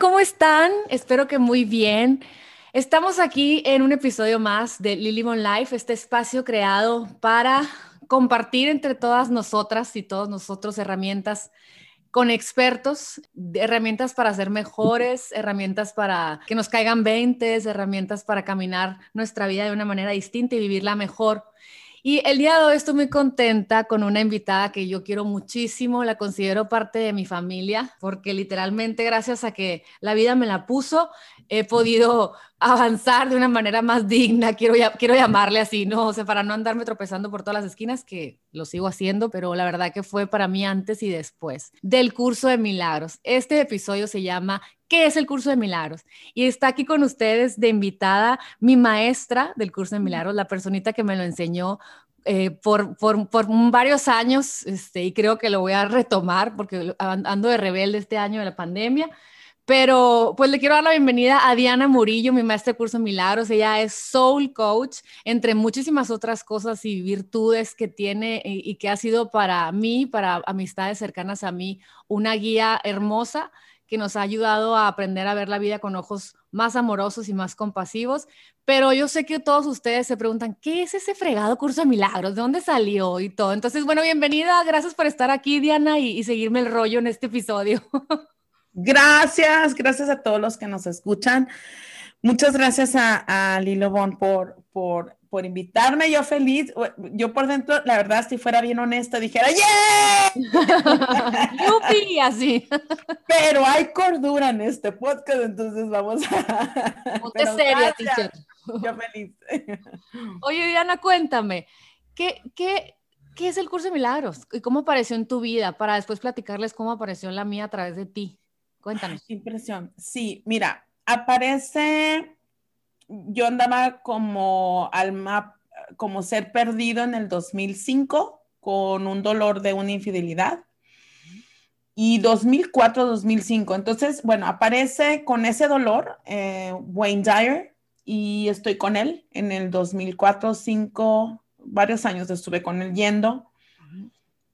¿cómo están? Espero que muy bien. Estamos aquí en un episodio más de Lily Mon Life, este espacio creado para compartir entre todas nosotras y todos nosotros herramientas con expertos, herramientas para ser mejores, herramientas para que nos caigan 20, herramientas para caminar nuestra vida de una manera distinta y vivirla mejor. Y el día de hoy estoy muy contenta con una invitada que yo quiero muchísimo, la considero parte de mi familia, porque literalmente gracias a que la vida me la puso, he podido avanzar de una manera más digna, quiero, quiero llamarle así, ¿no? O sea, para no andarme tropezando por todas las esquinas, que lo sigo haciendo, pero la verdad que fue para mí antes y después del curso de milagros. Este episodio se llama ¿Qué es el curso de milagros? Y está aquí con ustedes de invitada mi maestra del curso de milagros, la personita que me lo enseñó eh, por, varios años, este, y creo que lo voy a retomar porque ando de rebelde este año de la pandemia. Pero pues le quiero dar la bienvenida a Diana Murillo, mi maestra de curso milagros. Ella es soul coach, entre muchísimas otras cosas y virtudes que tiene y, y que ha sido para mí, para amistades cercanas a mí, una guía hermosa que nos ha ayudado a aprender a ver la vida con ojos más amorosos y más compasivos. Pero yo sé que todos ustedes se preguntan, ¿qué es ese fregado curso de milagros? ¿De dónde salió y todo? Entonces, bueno, bienvenida. Gracias por estar aquí, Diana, y, seguirme el rollo en este episodio. Gracias, gracias a todos los que nos escuchan. Muchas gracias a, a Lilo Bon por, por por invitarme, yo feliz. Yo por dentro, la verdad, si fuera bien honesta, dijera, ¡Yeah! ¡Yupi! Así. Pero hay cordura en este podcast, entonces vamos a... Ponte seria, teacher. Yo feliz. Oye, Diana, cuéntame, ¿qué, qué, ¿qué es el curso de milagros? ¿Y cómo apareció en tu vida? Para después platicarles cómo apareció en la mía a través de ti. Cuéntanos. impresión. Sí, mira, aparece yo andaba como alma, como ser perdido en el 2005 con un dolor de una infidelidad. Y 2004, 2005. Entonces, bueno, aparece con ese dolor eh, Wayne Dyer y estoy con él en el 2004, 2005, varios años estuve con él yendo.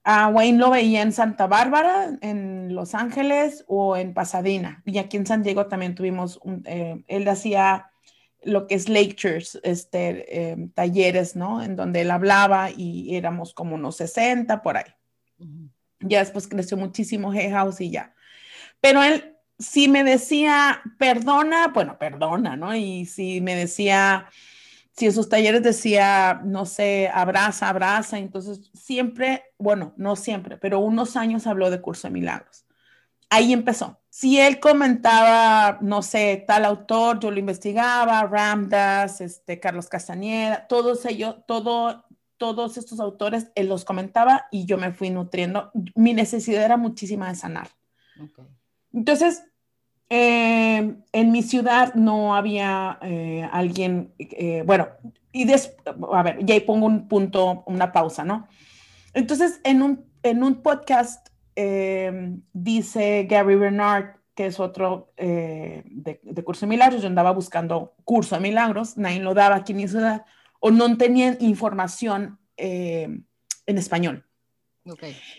A Wayne lo veía en Santa Bárbara, en Los Ángeles o en Pasadena. Y aquí en San Diego también tuvimos, un, eh, él hacía lo que es lectures, este, em, talleres, ¿no? En donde él hablaba y éramos como unos 60 por ahí. Ya después creció muchísimo Hay House y ya. Pero él sí me decía, perdona, bueno, perdona, ¿no? Y si me decía, si en sus talleres decía, no sé, abraza, abraza, entonces siempre, bueno, no siempre, pero unos años habló de Curso de Milagros. Ahí empezó si él comentaba, no sé, tal autor, yo lo investigaba, Ramdas, este, Carlos Castañeda, todos ellos, todo, todos estos autores, él los comentaba y yo me fui nutriendo. Mi necesidad era muchísima de sanar. Entonces, eh, en mi ciudad no había eh, alguien, eh, bueno, y des, a ver, y ahí pongo un punto, una pausa, ¿no? Entonces, en un, en un podcast Em, dice Gary Bernard, que es otro eh, de, curso de milagros, yo andaba buscando curso de milagros, nadie lo daba aquí en mi ciudad, o no tenían información em, en español.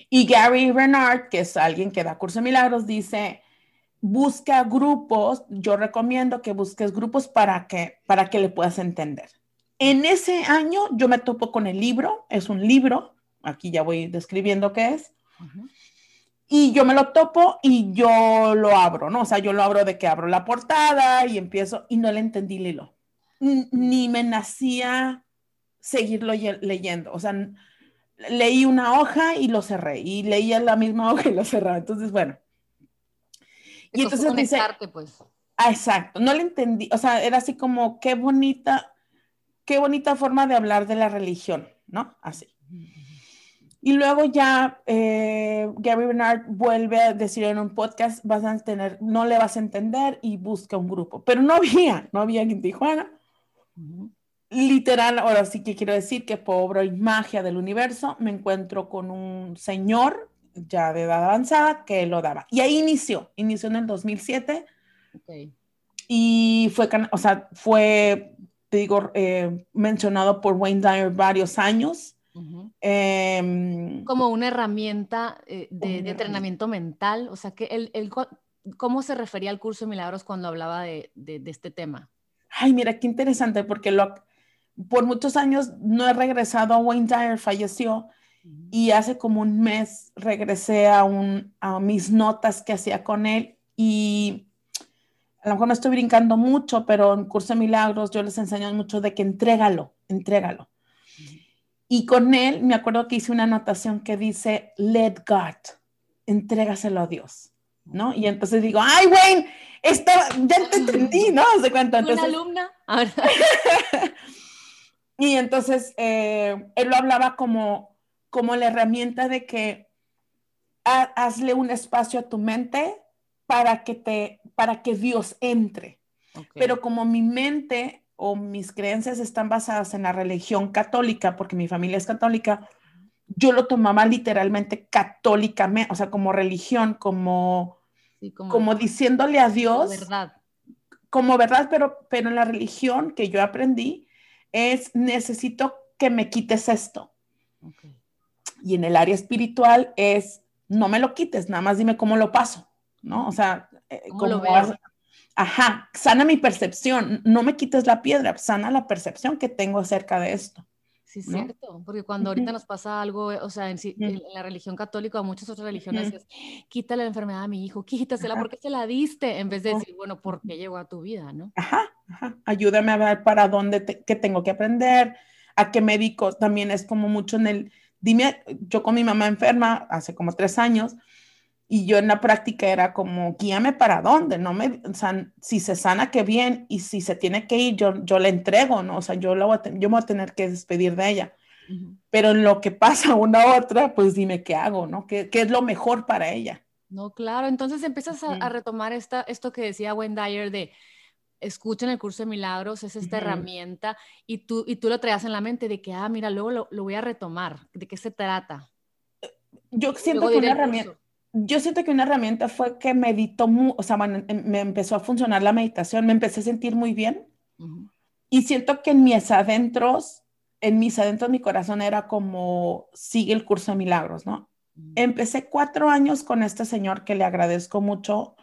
Y Gary Bernard, que es alguien que da curso de milagros, dice, busca grupos, yo recomiendo que busques grupos para que, para que le puedas entender. En ese año yo me topo con el libro, es un libro, aquí ya voy describiendo qué es, y yo me lo topo y yo lo abro, ¿no? O sea, yo lo abro de que abro la portada y empiezo y no le entendí Lilo. Ni me nacía seguirlo leyendo. O sea, leí una hoja y lo cerré y leía la misma hoja y lo cerraba. Entonces, bueno. y entonces dice, pues. Ah, exacto, no le entendí, o sea, era así como qué bonita, qué bonita forma de hablar de la religión, ¿no? Así. Y luego ya eh, Gary Bernard vuelve a decir en un podcast, vas a tener, no le vas a entender y busca un grupo. Pero no había, no había en Tijuana. Literal, ahora sí que quiero decir que pobre magia del universo, me encuentro con un señor ya de edad avanzada que lo daba. Y ahí inició, inició en el 2007. Y fue, o sea, fue, te digo, eh, mencionado por Wayne Dyer varios años Em, como una herramienta eh, de, entrenamiento mental, o sea que él, cómo se refería al curso de milagros cuando hablaba de, de, este tema? Ay, mira, qué interesante, porque lo, por muchos años no he regresado a Wayne Dyer, falleció, y hace como un mes regresé a, un, a mis notas que hacía con él y a lo mejor me estoy brincando mucho, pero en Curso de Milagros yo les enseño mucho de que entrégalo, entrégalo. Y con él me acuerdo que hice una anotación que dice, let God, entrégaselo a Dios, ¿no? Y entonces digo, ay, Wayne, ya te entendí, ¿no? ¿Se cuenta? Entonces, ¿Una alumna? y entonces eh, él lo hablaba como, como la herramienta de que hazle un espacio a tu mente para que te, para que Dios entre. Pero como mi mente o mis creencias están basadas en la religión católica, porque mi familia es católica, yo lo tomaba literalmente católicamente, o sea, como religión, como, como, diciéndole a Dios. Como verdad. Como verdad, pero, pero en la religión que yo aprendí es necesito que me quites esto. Y en el área espiritual es no me lo quites, nada más dime cómo lo paso, ¿no? O sea, eh, ¿Cómo lo ajá, sana mi percepción, no me quites la piedra, sana la percepción que tengo acerca de esto. Sí, es cierto, porque cuando ahorita nos pasa algo, o sea, en, la religión católica o muchas otras religiones es, quítale la enfermedad a mi hijo, quítasela, ¿por qué se la diste? En vez de decir, bueno, ¿por qué llegó a tu vida, no? Ajá, ajá, ayúdame a ver para dónde, qué tengo que aprender, a qué médico, también es como mucho en el, dime, yo con mi mamá enferma hace como tres años, y yo en la práctica era como, guíame para dónde, no me, o sea, si se sana, qué bien, y si se tiene que ir, yo, yo le entrego, ¿no? O sea, yo, lo voy a yo me voy a tener que despedir de ella. Pero en lo que pasa una u otra, pues dime qué hago, ¿no? ¿Qué, qué es lo mejor para ella? No, claro, entonces empiezas a, retomar esta, esto que decía Wendy de escuchen el curso de milagros, es esta herramienta, y tú, y tú lo traías en la mente de que, ah, mira, luego lo, lo voy a retomar, ¿de qué se trata? Yo siento que una herramienta yo siento que una herramienta fue que meditó, o sea, em, me empezó a funcionar la meditación, me empecé a sentir muy bien. Y siento que en mis adentros, en mis adentros, mi corazón era como, sigue el curso de milagros, ¿no? Empecé cuatro años con este señor que le agradezco mucho,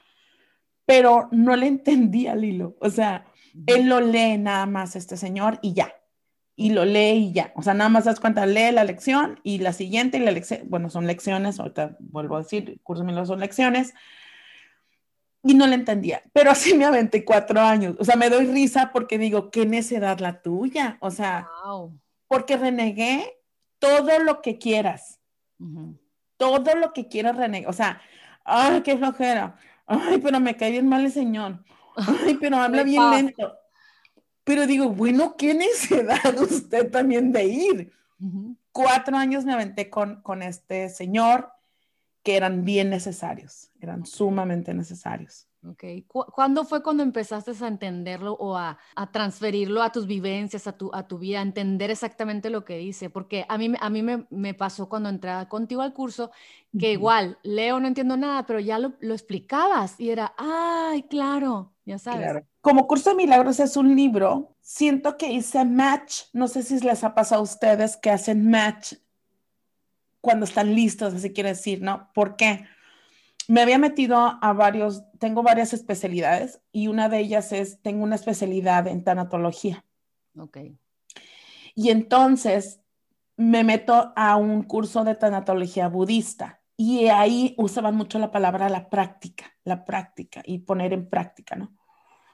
pero no le entendía al hilo. O sea, él lo lee nada más este señor y ya y lo lee y ya. O sea, nada más das cuenta, lee la lección y la siguiente y la lección, bueno, son lecciones, ahorita vuelvo a decir, curso mío son lecciones. Y no le entendía, pero así me aventé cuatro años. O sea, me doy risa porque digo, qué necedad la tuya. O sea, porque renegué todo lo que quieras. Todo lo que quieras renegar. O sea, ay, qué flojera. Ay, pero me cae bien mal el señor. Ay, pero habla bien lento. Pero digo, bueno, ¿qué necesidad usted también de ir? Cuatro años me aventé con, con este señor que eran bien necesarios, eran sumamente necesarios. Ok. ¿Cuándo fue cuando empezaste a entenderlo o a, a, transferirlo a tus vivencias, a tu, a tu vida, a entender exactamente lo que dice? Porque a mí, a mí me, me pasó cuando entré contigo al curso que igual leo, no entiendo nada, pero ya lo, lo explicabas y era, ay, claro, ya sabes. Como Curso de Milagros es un libro, siento que hice match, no sé si les ha pasado a ustedes que hacen match cuando están listos, así quiere decir, ¿no? ¿Por qué? me había metido a varios, tengo varias especialidades y una de ellas es, tengo una especialidad en tanatología. Ok. Y entonces me meto a un curso de tanatología budista y ahí usaban mucho la palabra la práctica, la práctica y poner en práctica, ¿no?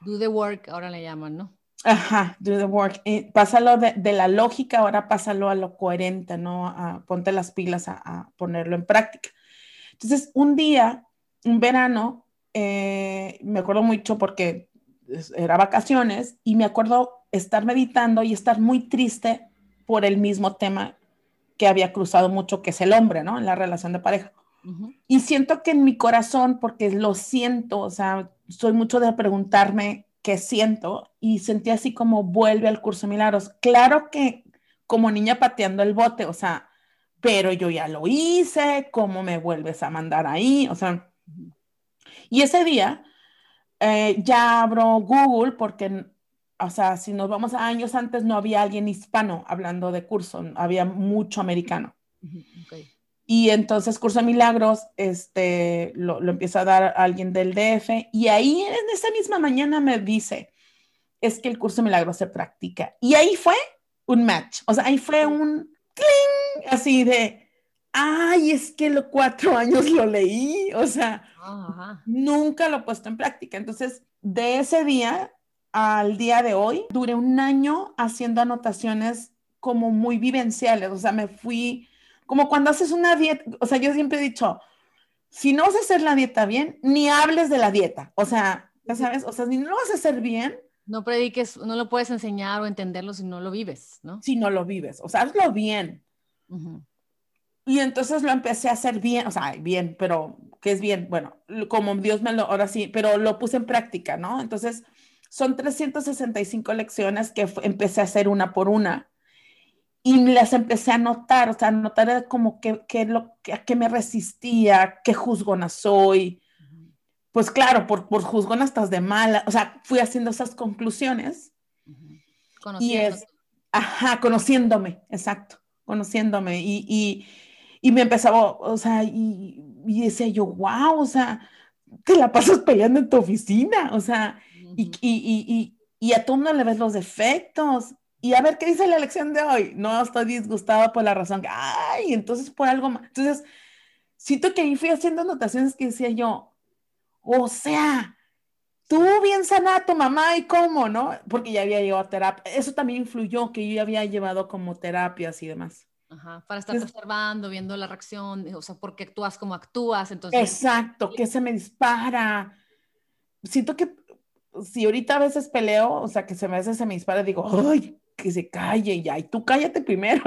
Do the work, ahora le llaman, ¿no? Ajá, do the work. pásalo de, de, la lógica, ahora pásalo a lo coherente, ¿no? A, ponte las pilas a ponerlo en práctica. Entonces, un día, un verano, eh, me acuerdo mucho porque era vacaciones y me acuerdo estar meditando y estar muy triste por el mismo tema que había cruzado mucho, que es el hombre, ¿no? En la relación de pareja. Y siento que en mi corazón, porque lo siento, o sea, soy mucho de preguntarme qué siento y sentí así como vuelve al curso de milagros. Claro que como niña pateando el bote, o sea, pero yo ya lo hice, ¿cómo me vuelves a mandar ahí? O sea, y ese día eh, ya abro Google porque, o sea, si nos vamos a años antes, no había alguien hispano hablando de curso, había mucho americano. Y entonces Curso de Milagros este, lo, lo empieza a dar alguien del DF y ahí en esa misma mañana me dice, es que el Curso de Milagros se practica. Y ahí fue un match, o sea, ahí fue un cling, así de, ay, es que los cuatro años lo leí, o sea, nunca lo he puesto en práctica. Entonces, de ese día al día de hoy, duré un año haciendo anotaciones como muy vivenciales, o sea, me fui como cuando haces una dieta, o sea, yo siempre he dicho, si no vas a hacer la dieta bien, ni hables de la dieta, o sea, ya sabes, o sea, si no lo vas a hacer bien. No prediques, no lo puedes enseñar o entenderlo si no lo vives, ¿no? Si no lo vives, o sea, hazlo bien. Y entonces lo empecé a hacer bien, o sea, bien, pero ¿qué es bien? Bueno, como Dios me lo, ahora sí, pero lo puse en práctica, ¿no? Entonces, son 365 lecciones que empecé a hacer una por una y las empecé a notar, o sea, a notar como que, que lo, que, a qué me resistía, qué juzgona soy. Pues claro, por, por juzgona estás de mala, o sea, fui haciendo esas conclusiones. Y es, ajá, conociéndome, exacto, conociéndome. Y, y, y me empezaba, o sea, y, y, decía yo, wow, o sea, te la pasas peleando en tu oficina, o sea, y, y, y, a tú no le ves los defectos. Y a ver, ¿qué dice la lección de hoy? No estoy disgustada por la razón. Ay, entonces por algo más. Entonces, siento que ahí fui haciendo anotaciones que decía yo, o sea, tú bien sana tu mamá y cómo, ¿no? Porque ya había llevado a terapia. Eso también influyó, que yo ya había llevado como terapias y demás. Ajá, para estar observando, viendo la reacción, o sea, porque actúas como actúas, entonces. Exacto, que se me dispara. Siento que si ahorita a veces peleo, o sea, que se me, a veces se me dispara, digo, ay, que se calle ya, y tú cállate primero,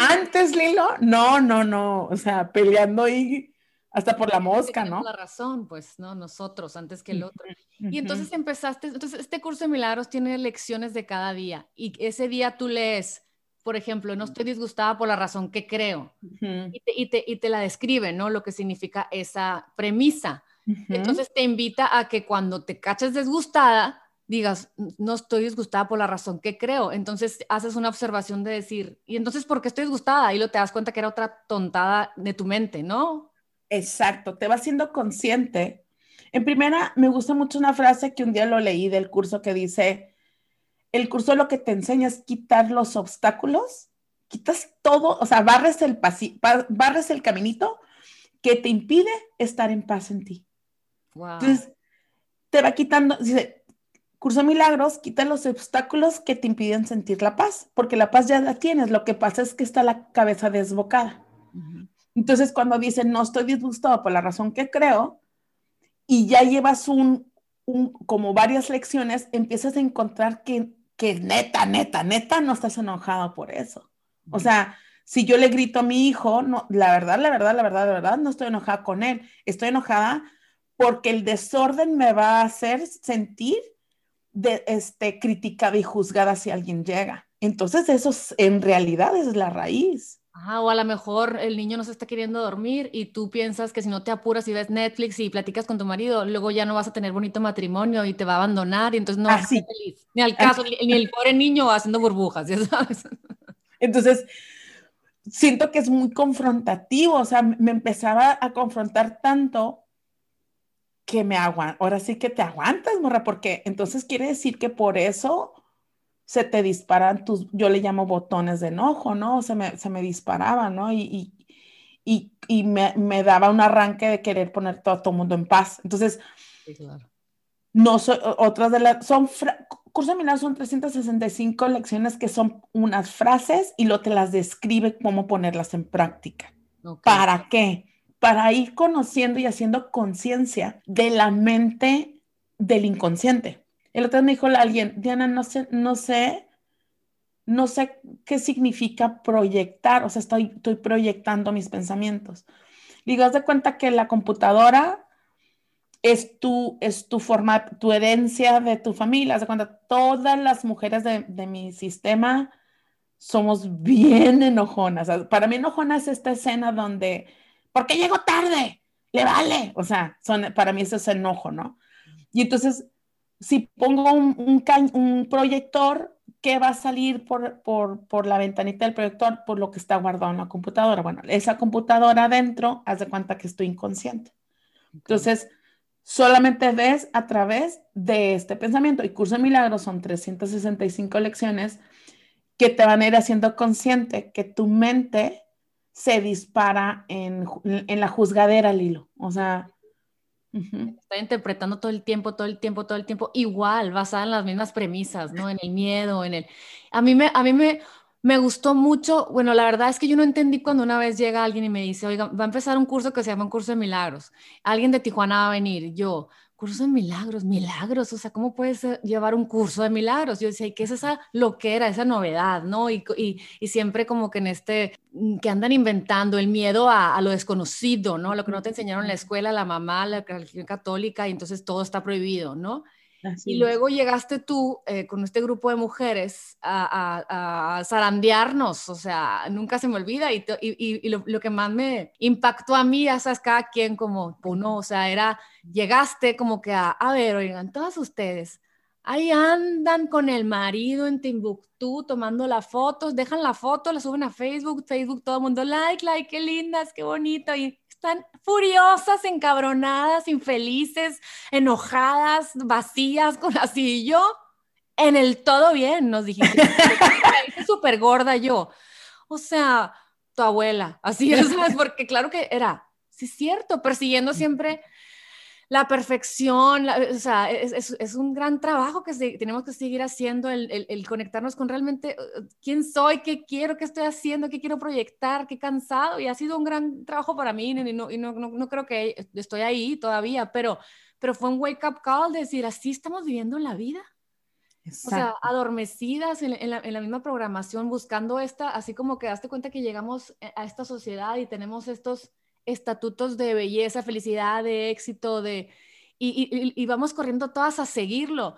Antes, Lilo, no, no, no, o sea, peleando ahí hasta por la mosca, ¿no? La razón, pues, ¿no? Nosotros, antes que el otro. Y entonces empezaste, entonces este curso de milagros tiene lecciones de cada día, y ese día tú lees, por ejemplo, no estoy disgustada por la razón que creo, y, te, y, te, y te la describe, ¿no? Lo que significa esa premisa. Entonces te invita a que cuando te caches desgustada, digas, no estoy disgustada por la razón que creo. Entonces haces una observación de decir, ¿y entonces por qué estoy disgustada? Y lo te das cuenta que era otra tontada de tu mente, ¿no? Exacto, te vas siendo consciente. En primera, me gusta mucho una frase que un día lo leí del curso que dice, el curso lo que te enseña es quitar los obstáculos, quitas todo, o sea, barres el, barres el caminito que te impide estar en paz en ti. Entonces, te va quitando, dice, curso milagros, quita los obstáculos que te impiden sentir la paz, porque la paz ya la tienes, lo que pasa es que está la cabeza desbocada. Entonces, cuando dicen, no estoy disgustado por la razón que creo, y ya llevas un, un como varias lecciones, empiezas a encontrar que, que neta, neta, neta, no estás enojado por eso. O sea, si yo le grito a mi hijo, no, la verdad, la verdad, la verdad, la verdad, no estoy enojada con él, estoy enojada porque el desorden me va a hacer sentir de, este, criticada y juzgada si alguien llega. Entonces eso en realidad es la raíz. o a lo mejor el niño no se está queriendo dormir y tú piensas que si no te apuras y ves Netflix y platicas con tu marido, luego ya no vas a tener bonito matrimonio y te va a abandonar y entonces no vas a ser feliz. Ni al caso, ni, el pobre niño haciendo burbujas, ya sabes. Entonces, siento que es muy confrontativo, o sea, me empezaba a confrontar tanto que me aguanta, ahora sí que te aguantas, morra, porque entonces quiere decir que por eso se te disparan tus, yo le llamo botones de enojo, ¿no? Se me, se me disparaban, ¿no? Y, y, y, me, me, daba un arranque de querer poner todo, todo el mundo en paz. Entonces, no soy, otras de las, son, curso de milagros son 365 lecciones que son unas frases y lo te las describe cómo ponerlas en práctica. ¿Para qué? Para ir conociendo y haciendo conciencia de la mente del inconsciente. El otro día me dijo alguien, Diana, no sé, no sé, no sé qué significa proyectar, o sea, estoy, estoy proyectando mis pensamientos. Digo, haz de cuenta que la computadora es tu, es tu forma, tu herencia de tu familia. Haz de cuenta, todas las mujeres de, de mi sistema somos bien enojonas. Para mí enojona es esta escena donde ¿por qué llegó tarde? Le vale. O sea, son, para mí eso es enojo, ¿no? Y entonces, si pongo un, un, proyector, ¿qué va a salir por, por, por, la ventanita del proyector? Por lo que está guardado en la computadora. Bueno, esa computadora adentro, haz de cuenta que estoy inconsciente. Entonces, solamente ves a través de este pensamiento. Y Curso de Milagros son 365 lecciones que te van a ir haciendo consciente que tu mente se dispara en, en la juzgadera, Lilo. O sea, Está interpretando todo el tiempo, todo el tiempo, todo el tiempo, igual, basada en las mismas premisas, ¿no? En el miedo, en el... A mí me, a mí me, me gustó mucho, bueno, la verdad es que yo no entendí cuando una vez llega alguien y me dice, oiga, va a empezar un curso que se llama un curso de milagros. Alguien de Tijuana va a venir. Yo, curso de milagros, milagros, o sea, ¿cómo puedes llevar un curso de milagros? Yo decía, ¿qué es esa loquera, esa novedad, no? Y, y, siempre como que en este, mm, que andan inventando el miedo a, lo desconocido, ¿no? Lo que no te enseñaron en la escuela, la mamá, la religión católica, y entonces todo está prohibido, ¿no? Y luego llegaste tú eh, con este grupo de mujeres a, zarandearnos, o sea, nunca se me olvida. Y, y, lo, lo, que más me impactó a mí, ya sabes, cada quien como uno, o sea, era, llegaste como que a, a ver, oigan, todas ustedes, ahí andan con el marido en Timbuktu tomando las fotos, dejan la foto, la suben a Facebook, Facebook, todo el mundo, like, like, qué lindas, qué bonito. Y están furiosas, encabronadas, infelices, enojadas, vacías, con así. Y yo, en el todo bien, nos dijiste. súper gorda yo. O sea, tu abuela, así es, porque claro que era, sí es cierto, persiguiendo siempre la perfección, o sea, es, un gran trabajo que tenemos que seguir haciendo, el, conectarnos con realmente uh, quién soy, qué quiero, qué estoy haciendo, qué quiero proyectar, qué cansado, y ha sido un gran trabajo para mí, y no, y no, creo que estoy ahí todavía, pero, pero fue un wake-up call de decir, así estamos viviendo la vida. O sea, adormecidas en, en, la, en, la, misma programación, buscando esta, así como que daste cuenta que llegamos eh, a esta sociedad y tenemos estos estatutos de belleza, felicidad, de éxito, de, y, vamos corriendo todas a seguirlo.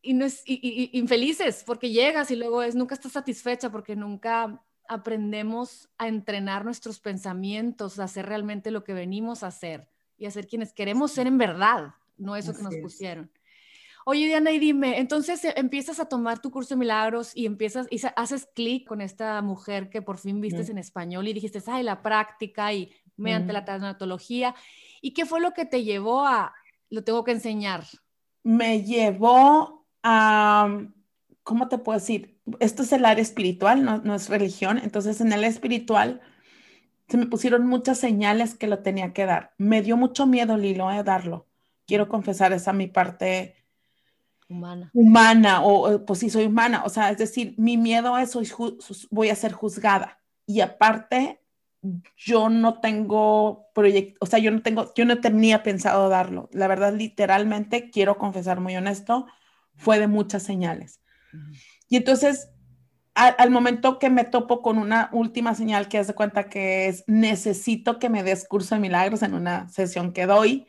Y, no es, infelices porque llegas y luego es, nunca estás satisfecha porque nunca aprendemos a entrenar nuestros pensamientos, a hacer realmente lo que venimos a hacer y a ser quienes queremos ser en verdad, no eso que nos pusieron. Oye, Diana, y dime, entonces eh, empiezas a tomar tu curso de milagros y empiezas y haces clic con esta mujer que por fin vistes en español y dijiste, ay, la práctica y mediante la tanatología. ¿Y qué fue lo que te llevó a, lo tengo que enseñar? Me llevó a, ¿cómo te puedo decir? Esto es el área espiritual, no, es religión. Entonces, en el espiritual se me pusieron muchas señales que lo tenía que dar. Me dio mucho miedo, Lilo, a eh, darlo. Quiero confesar esa mi parte humana. Humana, o pues sí, soy humana. O sea, es decir, mi miedo es, soy, voy a ser juzgada. Y aparte, yo no tengo proyecto, o sea, yo no tengo, yo no tenía pensado darlo. La verdad, literalmente, quiero confesar muy honesto, fue de muchas señales. Y entonces, al momento que me topo con una última señal que hace cuenta que es, necesito que me des curso de milagros en una sesión que doy,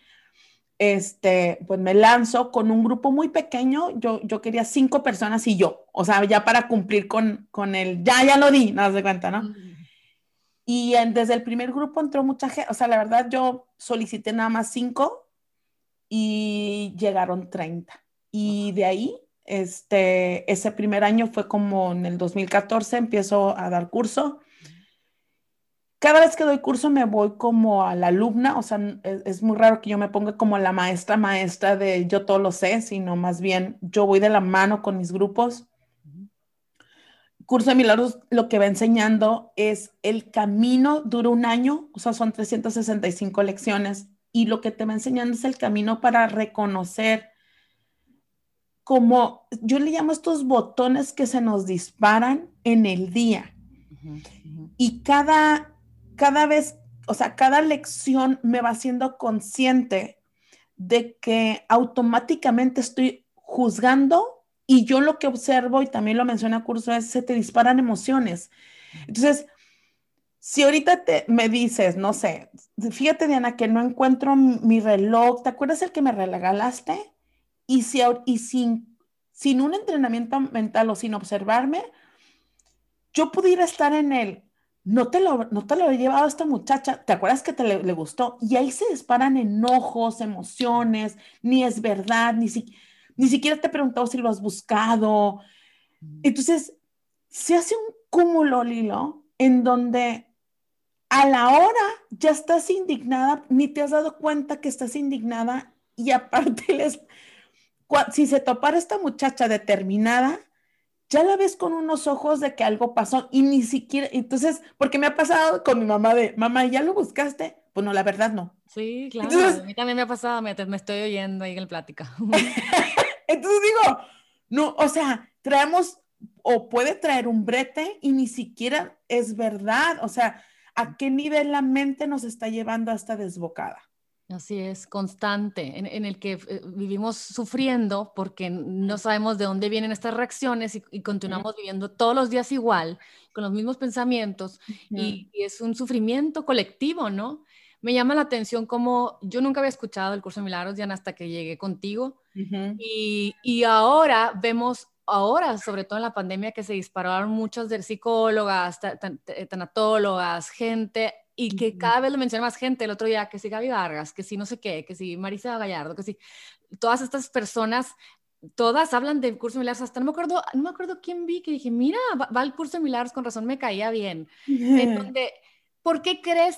este, pues me lanzo con un grupo muy pequeño, yo, yo quería cinco personas y yo, o sea, ya para cumplir con, con el, ya, ya lo di, no se cuenta, ¿no? Y desde el primer grupo entró mucha gente, o sea, la verdad yo solicité nada más cinco y llegaron 30. Y de ahí, este, ese primer año fue como en el 2014, empiezo a dar curso. Cada vez que doy curso me voy como a la alumna, o sea, es, es, muy raro que yo me ponga como la maestra maestra de yo todo lo sé, sino más bien yo voy de la mano con mis grupos Curso de Milagros lo que va enseñando es el camino, dura un año, o sea, son 365 lecciones, y lo que te va enseñando es el camino para reconocer como, yo le llamo estos botones que se nos disparan en el día. Y cada, cada vez, o sea, cada lección me va haciendo consciente de que automáticamente estoy juzgando y yo lo que observo, y también lo menciona Curso, es se te disparan emociones. Entonces, si ahorita te, me dices, no sé, fíjate Diana, que no encuentro mi reloj, ¿te acuerdas el que me regalaste? Y, si, y sin, sin un entrenamiento mental o sin observarme, yo pudiera estar en el, no te lo, no te lo he llevado a esta muchacha, ¿te acuerdas que te le, gustó? Y ahí se disparan enojos, emociones, ni es verdad, ni siquiera ni siquiera te he preguntado si lo has buscado. Entonces, se hace un cúmulo, Lilo, en donde a la hora ya estás indignada, ni te has dado cuenta que estás indignada y aparte les, si se topara esta muchacha determinada, ya la ves con unos ojos de que algo pasó y ni siquiera, entonces, porque me ha pasado con mi mamá de, mamá, ¿ya lo buscaste? Pues no, la verdad no. Sí, claro, a mí también me ha pasado, me, me estoy oyendo ahí en el plática. entonces digo, no, o sea, traemos o puede traer un brete y ni siquiera es verdad, o sea, ¿a qué nivel la mente nos está llevando a esta desbocada? Así es, constante, en, el que eh, vivimos sufriendo porque no sabemos de dónde vienen estas reacciones y, continuamos viviendo todos los días igual, con los mismos pensamientos, y, es un sufrimiento colectivo, ¿no? Me llama la atención como yo nunca había escuchado el curso de milagros, Diana, hasta que llegué contigo, y, y ahora vemos ahora, sobre todo en la pandemia, que se dispararon muchas de psicólogas, tanatólogas, gente y que cada vez lo menciona más gente, el otro día que si Gaby Vargas, que si no sé qué, que si Marisa Gallardo, que si todas estas personas, todas hablan del curso de milagros, hasta no me acuerdo, no me acuerdo quién vi que dije, mira, va, al curso de milagros, con razón me caía bien. ¿Por qué crees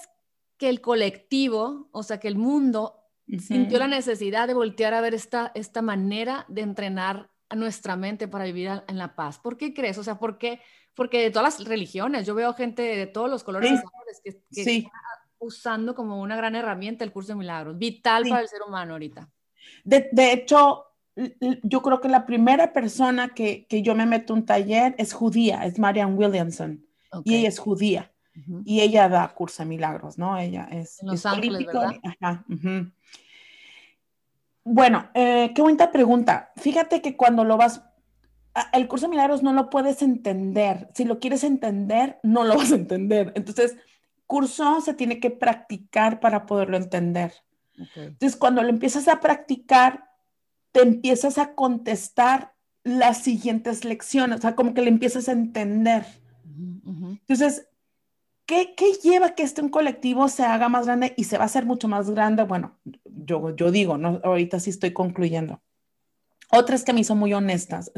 que el colectivo, o sea, que el mundo sintió la necesidad de voltear a ver esta, esta manera de entrenar a nuestra mente para vivir en la paz? ¿Por qué crees? O sea, ¿por qué? porque de todas las religiones, yo veo gente de todos los colores y sabores que, que usando como una gran herramienta el curso de milagros, vital para el ser humano ahorita. De, de, hecho, yo creo que la primera persona que, que, yo me meto un taller es judía, es Marian Williamson, y ella es judía, y ella da curso de milagros, ¿no? Ella es... En Los Ángeles, ¿verdad? Ajá, Bueno, eh, qué bonita pregunta. Fíjate que cuando lo vas el curso de milagros no lo puedes entender. Si lo quieres entender, no lo vas a entender. Entonces, curso se tiene que practicar para poderlo entender. Entonces, cuando lo empiezas a practicar, te empiezas a contestar las siguientes lecciones, o sea, como que le empiezas a entender. Entonces, ¿qué, ¿qué, lleva que este un colectivo se haga más grande y se va a hacer mucho más grande? Bueno, yo, yo digo, ¿no? ahorita sí estoy concluyendo. Otras que me son muy honestas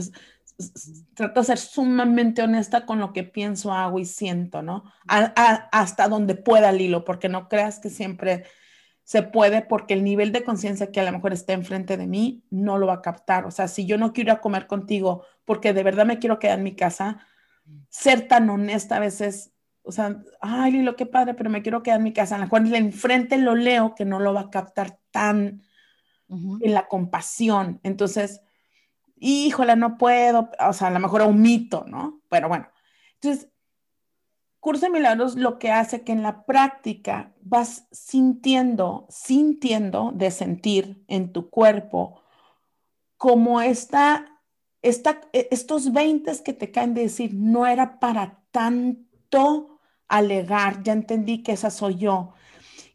trato de ser sumamente honesta con lo que pienso, hago y siento, ¿no? hasta donde pueda el hilo, porque no creas que siempre se puede, porque el nivel de conciencia que a lo mejor está enfrente de mí no lo va a captar. O sea, si yo no quiero ir a comer contigo porque de verdad me quiero quedar en mi casa, ser tan honesta a veces, o sea, ay, Lilo, qué padre, pero me quiero quedar en mi casa. A lo mejor enfrente lo leo que no lo va a captar tan en la compasión. Entonces, híjole, no puedo, o sea, a lo mejor un mito, ¿no? Pero bueno, entonces, Curso de Milagros lo que hace que en la práctica vas sintiendo, sintiendo de sentir en tu cuerpo como esta, esta, e, estos 20 que te caen de decir, no era para tanto alegar, ya entendí que esa soy yo.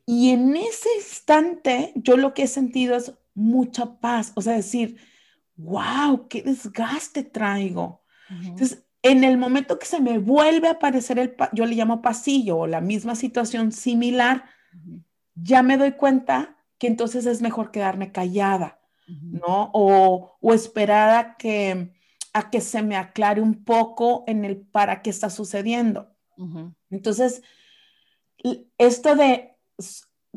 Y en ese instante yo lo que he sentido es mucha paz, o sea, decir, wow, qué desgaste traigo. Entonces, en el momento que se me vuelve a aparecer el, yo le llamo pasillo o la misma situación similar, ya me doy cuenta que entonces es mejor quedarme callada, ¿no? O, o, esperar a que, a que se me aclare un poco en el para qué está sucediendo. Entonces, esto de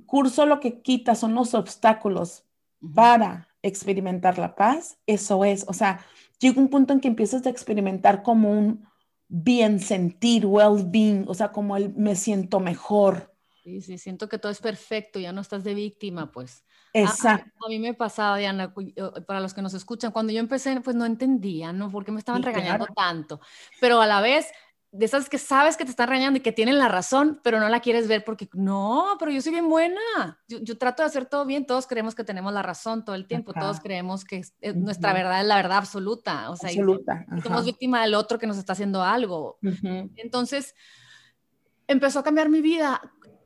curso lo que quita son los obstáculos para experimentar la paz, eso es, o sea, llega un punto en que empiezas a experimentar como un bien sentir, well-being, o sea, como el me siento mejor. Sí, sí, siento que todo es perfecto, ya no estás de víctima, pues. Exacto. A, mí me pasaba, Diana, para los que nos escuchan, cuando yo empecé, pues no entendía, ¿no? ¿Por qué me estaban regañando tanto? Pero a la vez de esas que sabes que te están regañando y que tienen la razón, pero no la quieres ver porque no, pero yo soy bien buena. Yo, trato de hacer todo bien. Todos creemos que tenemos la razón todo el tiempo. Todos creemos que nuestra verdad es la verdad absoluta. O sea, absoluta. somos víctima del otro que nos está haciendo algo. Entonces, empezó a cambiar mi vida.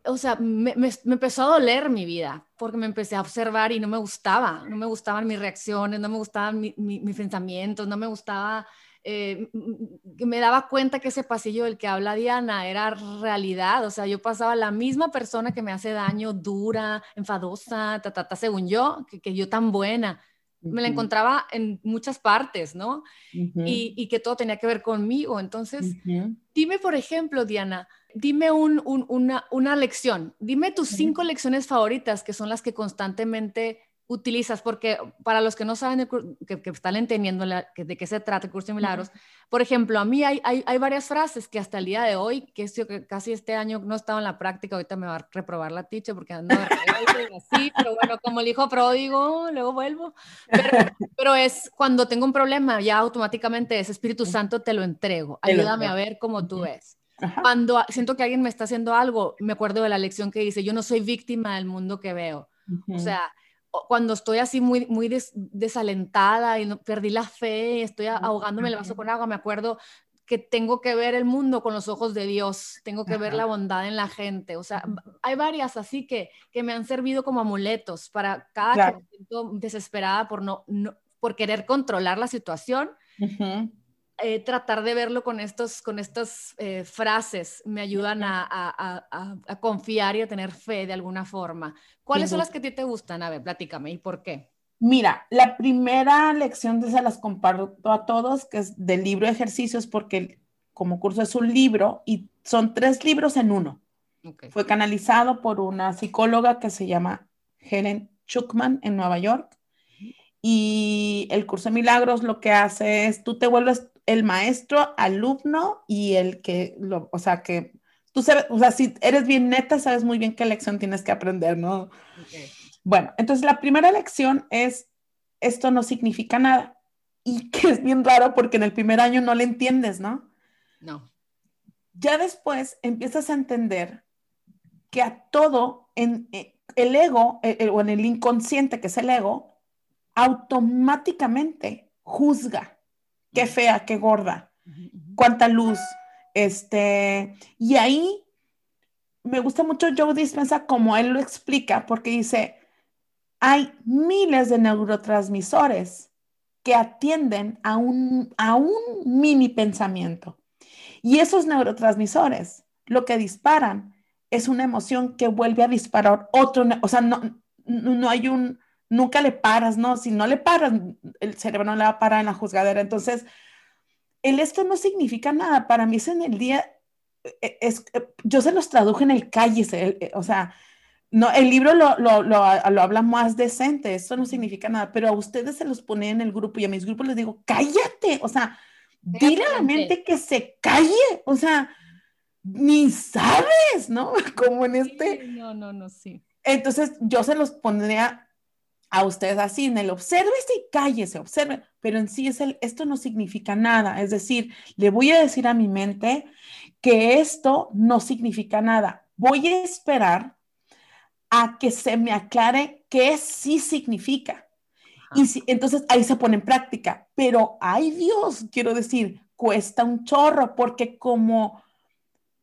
O sea, me, empezó a doler mi vida porque me empecé a observar y no me gustaba. No me gustaban mis reacciones, no me gustaban mis pensamientos, no me gustaba eh, me daba cuenta que ese pasillo del que habla Diana era realidad, o sea, yo pasaba la misma persona que me hace daño, dura, enfadosa, ta, ta, según yo, que, yo tan buena, me la encontraba en muchas partes, ¿no? y, que todo tenía que ver conmigo. Entonces, dime, por ejemplo, Diana, dime una, una, lección, dime tus cinco lecciones favoritas que son las que constantemente utilizas? Porque para los que no saben, que, están entendiendo de qué se trata el curso de milagros, por ejemplo, a mí hay, hay, hay, varias frases que hasta el día de hoy, que, es, que casi este año no he estado en la práctica, ahorita me va a reprobar la ticha porque ando así, pero bueno, como el hijo pródigo, luego vuelvo. Pero, pero, es cuando tengo un problema, ya automáticamente ese Espíritu Santo te lo entrego, ayúdame a ver cómo tú ves. Cuando siento que alguien me está haciendo algo, me acuerdo de la lección que dice, yo no soy víctima del mundo que veo. O sea, cuando estoy así muy, muy desalentada y no, perdí la fe, estoy ahogándome el vaso con agua, me acuerdo que tengo que ver el mundo con los ojos de Dios, tengo que ver la bondad en la gente. O sea, hay varias así que, que me han servido como amuletos para cada que me siento desesperada por, no, por querer controlar la situación. Eh, tratar de verlo con, estos, con estas eh, frases me ayudan a, a, a, confiar y a tener fe de alguna forma. ¿Cuáles son las que a ti te gustan? A ver, platícame, ¿y por qué? Mira, la primera lección se las comparto a todos, que es del libro de ejercicios, porque como curso es un libro y son tres libros en uno. Fue canalizado por una psicóloga que se llama Helen Schuckman en Nueva York. Y el curso de milagros lo que hace es, tú te vuelves el maestro, alumno y el que, lo, o sea, que tú sabes, o sea, si eres bien neta, sabes muy bien qué lección tienes que aprender, ¿no? Bueno, entonces la primera lección es, esto no significa nada. Y que es bien raro porque en el primer año no le entiendes, ¿no? No. Ya después empiezas a entender que a todo, en eh, el ego eh, eh, o en el inconsciente, que es el ego, automáticamente juzga qué fea, qué gorda, cuánta luz, este, y ahí me gusta mucho Joe Dispensa como él lo explica, porque dice, hay miles de neurotransmisores que atienden a un, a un mini pensamiento. Y esos neurotransmisores lo que disparan es una emoción que vuelve a disparar otro, o sea, no, no hay un, nunca le paras, ¿no? Si no le paras, el cerebro no le va a parar en la juzgadera. Entonces, el esto no significa nada. Para mí es en el día, e, es, e, yo se los traduje en el calle, e, o sea, no, el libro lo, lo, lo, lo, habla más decente, esto no significa nada, pero a ustedes se los pone en el grupo y a mis grupos les digo, cállate, o sea, dile a la mente que se calle, o sea, ni sabes, ¿no? Como en este... No, no, no, sí. Entonces yo se los pondría a ustedes así, en el observe y cállese, observe, pero en sí es el, esto no significa nada, es decir, le voy a decir a mi mente que esto no significa nada, voy a esperar a que se me aclare qué sí significa. Y si, entonces ahí se pone en práctica, pero ay Dios, quiero decir, cuesta un chorro porque como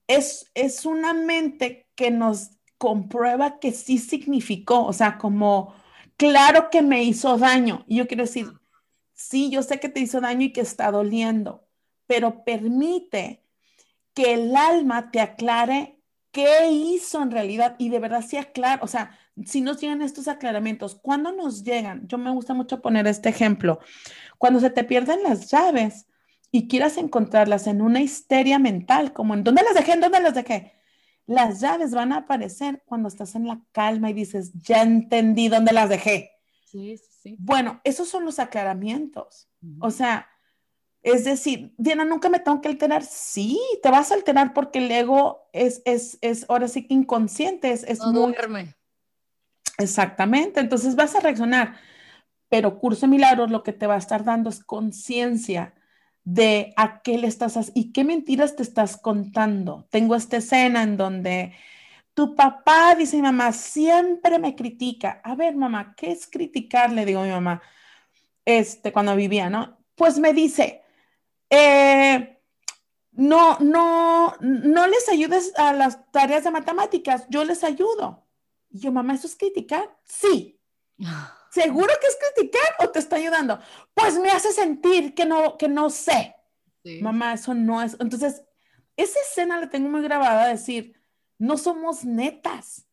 es, es una mente que nos comprueba que sí significó, o sea, como claro que me hizo daño. Y yo quiero decir, sí, yo sé que te hizo daño y que está doliendo, pero permite que el alma te aclare qué hizo en realidad y de verdad sea claro, o sea, si nos llegan estos aclaramientos, ¿cuándo nos llegan? Yo me gusta mucho poner este ejemplo. Cuando se te pierden las llaves y quieras encontrarlas en una histeria mental, como en dónde las dejé, en dónde las dejé, las llaves van a aparecer cuando estás en la calma y dices, ya entendí dónde las dejé. Sí, sí. Bueno, esos son los aclaramientos. O sea, es decir, Diana, nunca me tengo que alterar. Sí, te vas a alterar porque el ego es, es, es ahora sí que inconsciente, es, es no duerme. Exactamente, entonces vas a reaccionar. Pero Curso Milagros lo que te va a estar dando es conciencia de a qué le estás y qué mentiras te estás contando. Tengo esta escena en donde tu papá dice mamá siempre me critica. A ver, mamá, ¿qué es criticar? Le digo a mi mamá, este, cuando vivía, ¿no? Pues me dice, eh, no, no, no les ayudes a las tareas de matemáticas, yo les ayudo. Y yo, mamá, ¿eso es criticar? Sí. ¿Seguro que es criticar o te está ayudando? Pues me hace sentir que no, que no sé. Mamá, eso no es. Entonces, esa escena la tengo muy grabada, decir, no somos netas.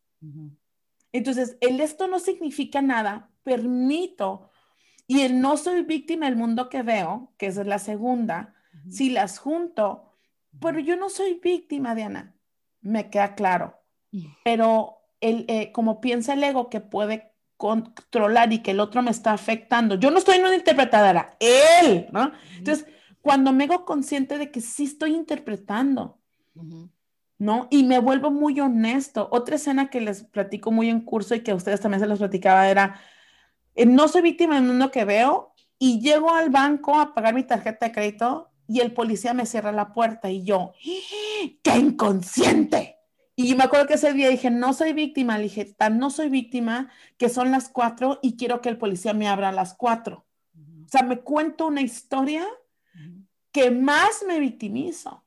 Entonces, el esto no significa nada, permito Y el no soy víctima del mundo que veo, que esa es la segunda, si las junto, pero yo no soy víctima, Diana, me queda claro. Pero el, eh, como piensa el ego que puede controlar y que el otro me está afectando, yo no estoy en una interpretadora, él, ¿no? Entonces, cuando me hago consciente de que sí estoy interpretando, ¿no? Y me vuelvo muy honesto. Otra escena que les platico muy en curso y que a ustedes también se los platicaba era, eh, no soy víctima del mundo que veo y llego al banco a pagar mi tarjeta de crédito y el policía me cierra la puerta y yo, ¡qué inconsciente! Y me acuerdo que ese día dije, no soy víctima, le dije, tan no soy víctima que son las cuatro y quiero que el policía me abra a las cuatro. O sea, me cuento una historia que más me victimizo.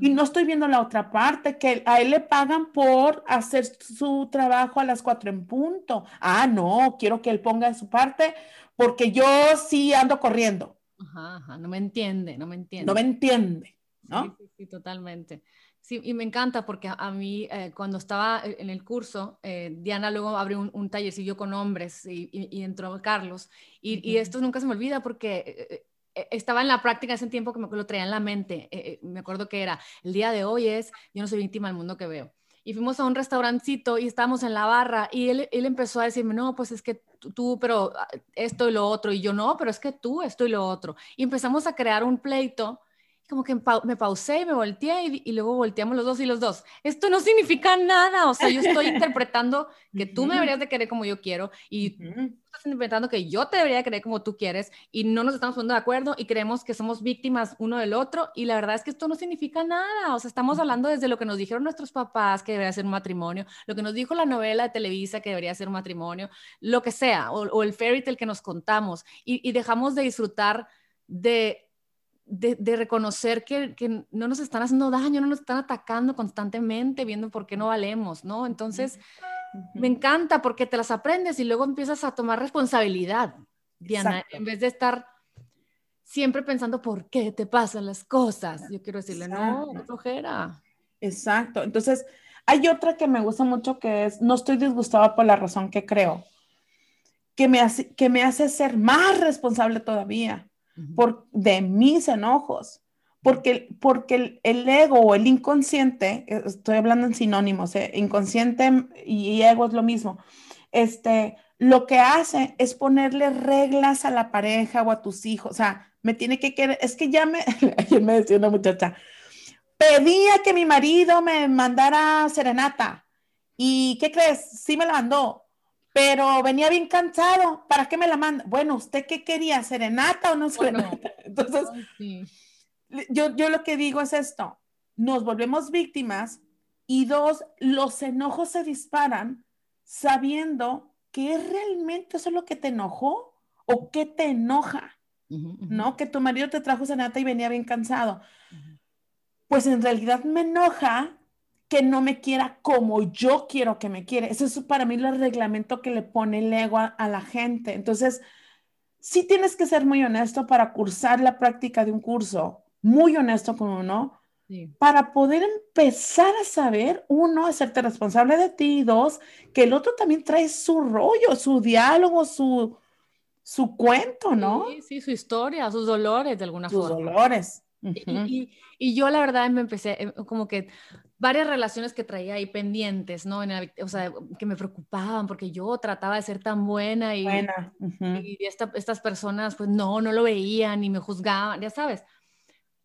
y no estoy viendo la otra parte, que a él le pagan por hacer su trabajo a las cuatro en punto. Ah, no, quiero que él ponga su parte porque yo sí ando corriendo. Ajá, no me entiende, no me entiende. No me entiende, ¿no? Sí, sí, totalmente. Sí, y me encanta porque a, mí eh, cuando estaba e, en el curso, eh, Diana luego abrió un, un tallercillo con hombres y, entró Carlos. Y, esto nunca se me olvida porque eh, e, estaba en la práctica ese tiempo que me lo traía en la mente. Eh, eh, me acuerdo que era, el día de hoy es, yo no soy víctima del mundo que veo. Y fuimos a un restaurancito y estábamos en la barra y él, él empezó a decirme, no, pues es que tú, pero ah, esto y lo otro. Y yo, no, pero es que tú, esto y lo otro. Y empezamos a crear un pleito como que me pausé y me volteé y, luego volteamos los dos y los dos. Esto no significa nada, o sea, yo estoy interpretando que tú me deberías de querer como yo quiero y tú estás interpretando que yo te debería de querer como tú quieres y no nos estamos poniendo de acuerdo y creemos que somos víctimas uno del otro y la verdad es que esto no significa nada, o sea, estamos hablando desde lo que nos dijeron nuestros papás que debería ser un matrimonio, lo que nos dijo la novela de Televisa que debería ser un matrimonio, lo que sea, o, el fairy tale que nos contamos y dejamos de disfrutar de de, reconocer que, no nos están haciendo daño, no nos están atacando constantemente, viendo por qué no valemos, ¿no? Entonces, me encanta porque te las aprendes y luego empiezas a tomar responsabilidad, Diana, en vez de estar siempre pensando por qué te pasan las cosas. Yo quiero decirle, no, no flojera. Exacto. Entonces, hay otra que me gusta mucho que es, no estoy disgustada por la razón que creo, que me hace, que me hace ser más responsable todavía por, de mis enojos. Porque, porque el, ego o el inconsciente, eh, estoy hablando en sinónimos, eh, inconsciente y, ego es lo mismo, este, lo que hace es ponerle reglas a la pareja o a tus hijos. O sea, me tiene que querer, es que ya me, ayer me decía una muchacha, pedía que mi marido me mandara serenata. ¿Y qué crees? Sí me la mandó, pero venía bien cansado. ¿Para qué me la manda? Bueno, ¿usted qué quería? ¿Serenata o no serenata? Entonces, yo, yo lo que digo es esto, nos volvemos víctimas y dos, los enojos se disparan sabiendo que realmente eso es lo que te enojó o qué te enoja, ¿no? Que tu marido te trajo serenata y venía bien cansado. Pues en realidad me enoja que no me quiera como yo quiero que me quiere. Eso es para mí el reglamento que le pone el ego a, la gente. Entonces, sí tienes que ser muy honesto para cursar la práctica de un curso, muy honesto con uno, para poder empezar a saber, uno, hacerte responsable de ti, y dos, que el otro también trae su rollo, su diálogo, su, su cuento, ¿no? Sí, sí, su historia, sus dolores de alguna forma. Sus dolores. y, y, yo la verdad me empecé, em, como que varias relaciones que traía ahí pendientes, ¿no? o sea, que me preocupaban porque yo trataba de ser tan buena y, y estas personas pues no, no lo veían y me juzgaban, ya sabes.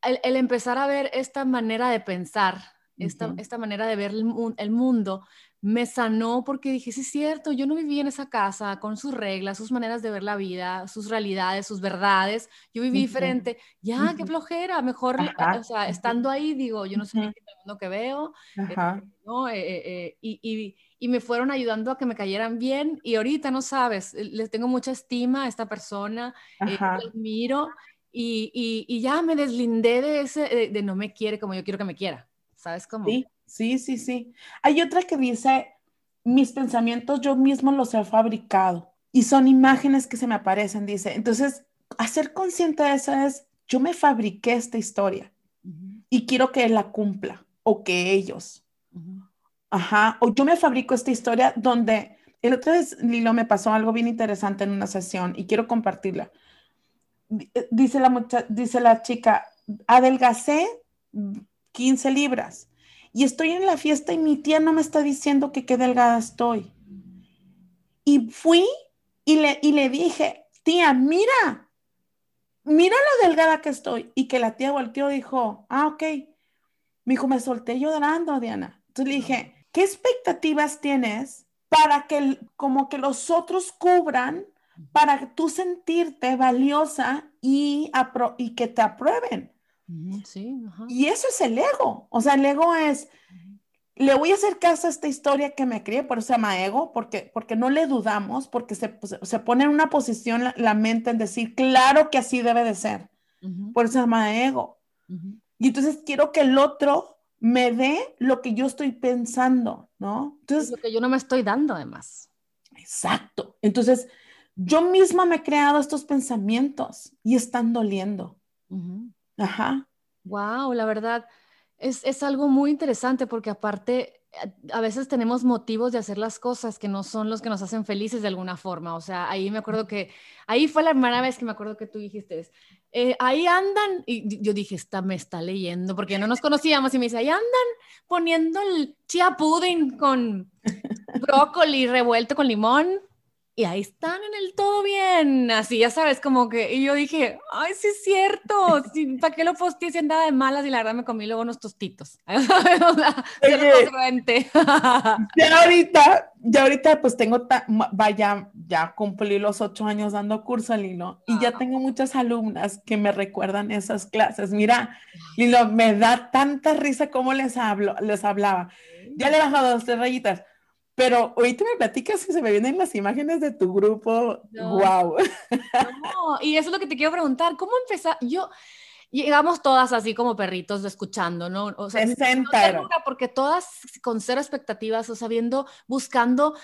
El, empezar a ver esta manera de pensar, esta, esta manera de ver el, el mundo, me sanó porque dije, sí es cierto, yo no viví en esa casa con sus reglas, sus maneras de ver la vida, sus realidades, sus verdades. Yo viví diferente. Ya, qué flojera, mejor, o sea, estando ahí, digo, yo no soy el mundo que veo, eh, ¿no? Eh, eh, y, y, me fueron ayudando a que me cayeran bien y ahorita, no sabes, les tengo mucha estima a esta persona, la admiro y, y, ya me deslindé de ese, de, de no me quiere como yo quiero que me quiera. ¿Sabes cómo? Sí, Sí, sí, sí. Hay otra que dice, mis pensamientos yo mismo los he fabricado y son imágenes que se me aparecen, dice. Entonces, hacer consciente de eso es, yo me fabriqué esta historia y quiero que él la cumpla o que ellos. Ajá, o yo me fabrico esta historia donde el otra vez, Lilo, me pasó algo bien interesante en una sesión y quiero compartirla. Eh, dice la, dice la chica, adelgacé 15 libras y estoy en la fiesta y mi tía no me está diciendo que qué delgada estoy. Y fui y le, y le dije, tía, mira, mira lo delgada que estoy. Y que la tía volteó y dijo, ah, ok. Me dijo, me solté llorando, Diana. Entonces le dije, ¿qué expectativas tienes para que como que los otros cubran para tú sentirte valiosa y, y que te aprueben? Sí, Y eso es el ego. O sea, el ego es, le voy a hacer caso a esta historia que me crié, por eso se llama ego, porque, porque no le dudamos, porque se, pues, se pone en una posición la, mente en decir, claro que así debe de ser. Por eso se llama ego. Y entonces quiero que el otro me dé lo que yo estoy pensando, ¿no? Entonces, lo que yo no me estoy dando además. Exacto. Entonces, yo misma me he creado estos pensamientos y están doliendo. Ajá. Wow, la verdad es, es algo muy interesante porque aparte a veces tenemos motivos de hacer las cosas que no son los que nos hacen felices de alguna forma. O sea, ahí me acuerdo que, ahí fue la primera vez que me acuerdo que tú dijiste, eh, ahí andan, y yo dije, esta me está leyendo, porque no nos conocíamos, y me dice, ahí andan poniendo el chia pudding con brócoli revuelto con limón y ahí están en el todo bien, así ya sabes, como que, y yo dije, ay, sí es cierto, ¿para qué lo posteé si andaba de malas? Y la verdad me comí luego unos tostitos. ya ahorita, ya ahorita pues tengo, vaya, ya cumplí los ocho años dando curso, Lilo, y ya tengo muchas alumnas que me recuerdan esas clases. Mira, Lilo, me da tanta risa como les hablo, les hablaba. Ya le he bajado dos, tres rayitas pero ahorita me platicas que se me vienen las imágenes de tu grupo. ¡Wow! No, y eso es lo que te quiero preguntar. ¿Cómo empezar? Yo, llegamos todas así como perritos escuchando, ¿no? O sea, no porque todas con cero expectativas, o sabiendo, buscando,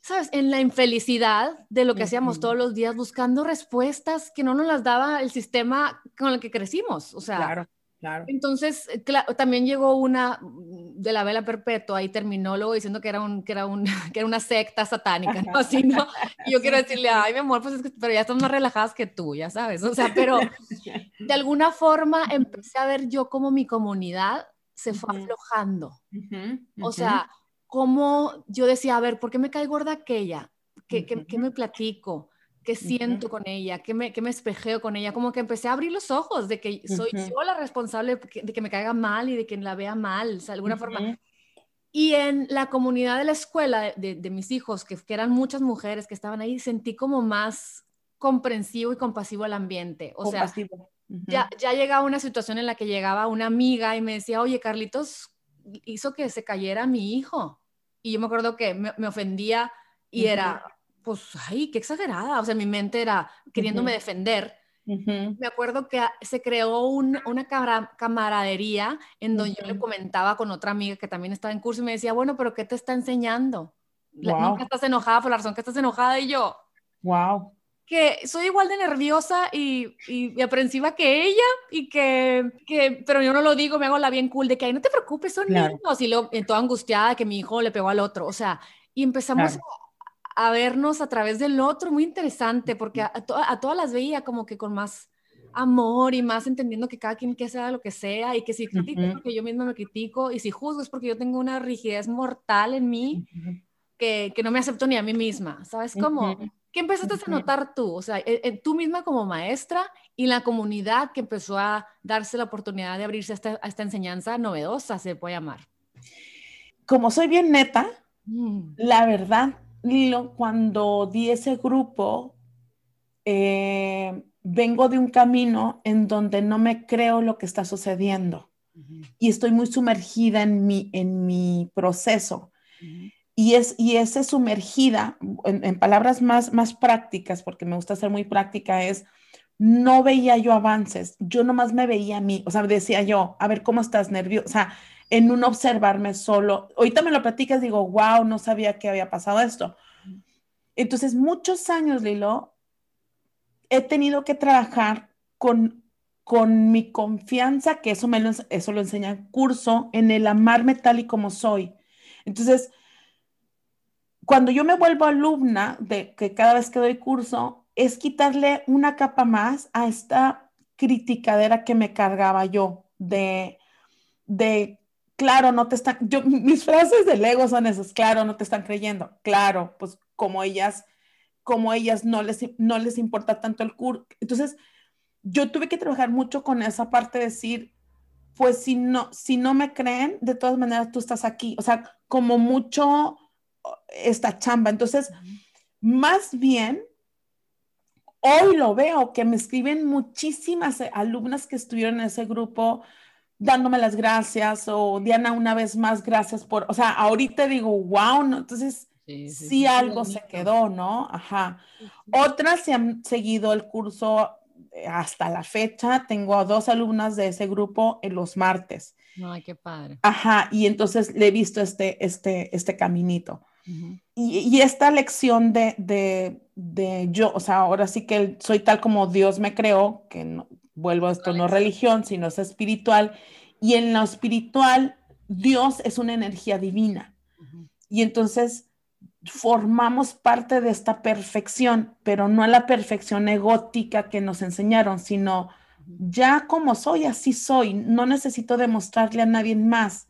¿sabes? En la infelicidad de lo que hacíamos todos los días, buscando respuestas que no nos las daba el sistema con el que crecimos. O sea, claro. Entonces, eh, también llegó una de la vela perpetua y terminó luego diciendo que era, un, que, era un, que era una secta satánica, ¿no? Así, ¿no? Y yo quiero decirle, ay, mi amor, pues es que, pero ya estamos más relajadas que tú, ya sabes. O sea, pero de alguna forma empecé a ver yo como mi comunidad se fue aflojando. O sea, como yo decía, a ver, ¿por qué me cae gorda aquella? ¿Qué, qué, qué me platico? Qué siento con ella, qué me, qué me espejeo con ella, como que empecé a abrir los ojos de que soy yo la responsable de que me caiga mal y de que la vea mal, o sea, de alguna forma. Y en la comunidad de la escuela de, de mis hijos, que, que, eran muchas mujeres que estaban ahí, sentí como más comprensivo y compasivo el ambiente. O sea, ya, ya llegaba una situación en la que llegaba una amiga y me decía, oye, Carlitos hizo que se cayera mi hijo. Y yo me acuerdo que me, me ofendía y era, pues, ay, qué exagerada. O sea, mi mente era queriéndome defender. Me acuerdo que se creó una camaradería en donde yo le comentaba con otra amiga que también estaba en curso y me decía, bueno, pero ¿qué te está enseñando? Wow. estás enojada por la razón que estás enojada y yo. Wow. Que soy igual de nerviosa y, y, aprensiva que ella y que, que, pero yo no lo digo, me hago la bien cool de que, ay, no te preocupes, son niños. Y luego, toda angustiada que mi hijo le pegó al otro. O sea, y empezamos a a vernos a través del otro, muy interesante, porque a, todas las veía como que con más amor y más entendiendo que cada quien que sea lo que sea y que si critico es porque yo misma me critico y si juzgo es porque yo tengo una rigidez mortal en mí que, que, no me acepto ni a mí misma, ¿sabes cómo? ¿Qué empezaste a notar tú? O sea, e, e, tú misma como maestra y la comunidad que empezó a darse la oportunidad de abrirse a esta, a esta enseñanza novedosa, se puede llamar. Como soy bien neta, mm. la verdad, Lilo, cuando di ese grupo, eh, vengo de un camino en donde no me creo lo que está sucediendo. Y estoy muy sumergida en mi, en mi proceso. Y, es, y ese sumergida, en, palabras más, más prácticas, porque me gusta ser muy práctica, es no veía yo avances, yo nomás me veía a mí, o sea, decía yo, a ver, ¿cómo estás nervioso? O sea, en un observarme solo. Ahorita me lo platicas, digo, wow, no sabía que había pasado esto. Entonces, muchos años, Lilo, he tenido que trabajar con, con mi confianza, que eso, me lo, eso lo enseña el curso, en el amarme tal y como soy. Entonces, cuando yo me vuelvo alumna de que cada vez que doy curso, es quitarle una capa más a esta criticadera que me cargaba yo de, de claro, no te están, yo, mis frases del ego son esas, claro, no te están creyendo, claro, pues como ellas, como ellas no les, no les importa tanto el curso. Entonces, yo tuve que trabajar mucho con esa parte de decir, pues si no, si no me creen, de todas maneras tú estás aquí, o sea, como mucho esta chamba. Entonces, más bien, hoy lo veo que me escriben muchísimas alumnas que estuvieron en ese grupo dándome las gracias o Diana una vez más gracias por, o sea, ahorita digo, wow, ¿no? Entonces, sí, algo se quedó, ¿no? Ajá. Otras se han seguido el curso eh, hasta la fecha. Tengo a dos alumnas de ese grupo en los martes. Ay, qué padre. Ajá, y entonces le he visto este, este, este caminito. y, y, esta lección de, de, de, yo, o sea, ahora sí que soy tal como Dios me creó, que no, vuelvo a esto, no religión, sino es espiritual. Y en lo espiritual, Dios es una energía divina. Y entonces formamos parte de esta perfección, pero no la perfección egótica que nos enseñaron, sino ya como soy, así soy. No necesito demostrarle a nadie más,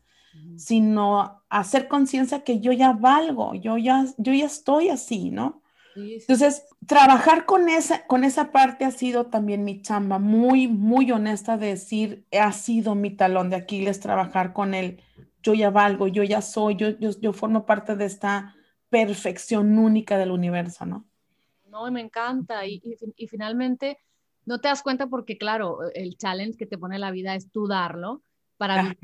sino hacer conciencia que yo ya valgo, yo ya, yo ya estoy así, ¿no? Entonces, trabajar con esa, con esa parte ha sido también mi chamba, muy, muy honesta de decir, ha sido mi talón de Aquiles trabajar con él. Yo ya valgo, yo ya soy, yo, yo, formo parte de esta perfección única del universo, ¿no? No, me encanta. Y, y, finalmente, no te das cuenta porque, claro, el challenge que te pone la vida es tú darlo para,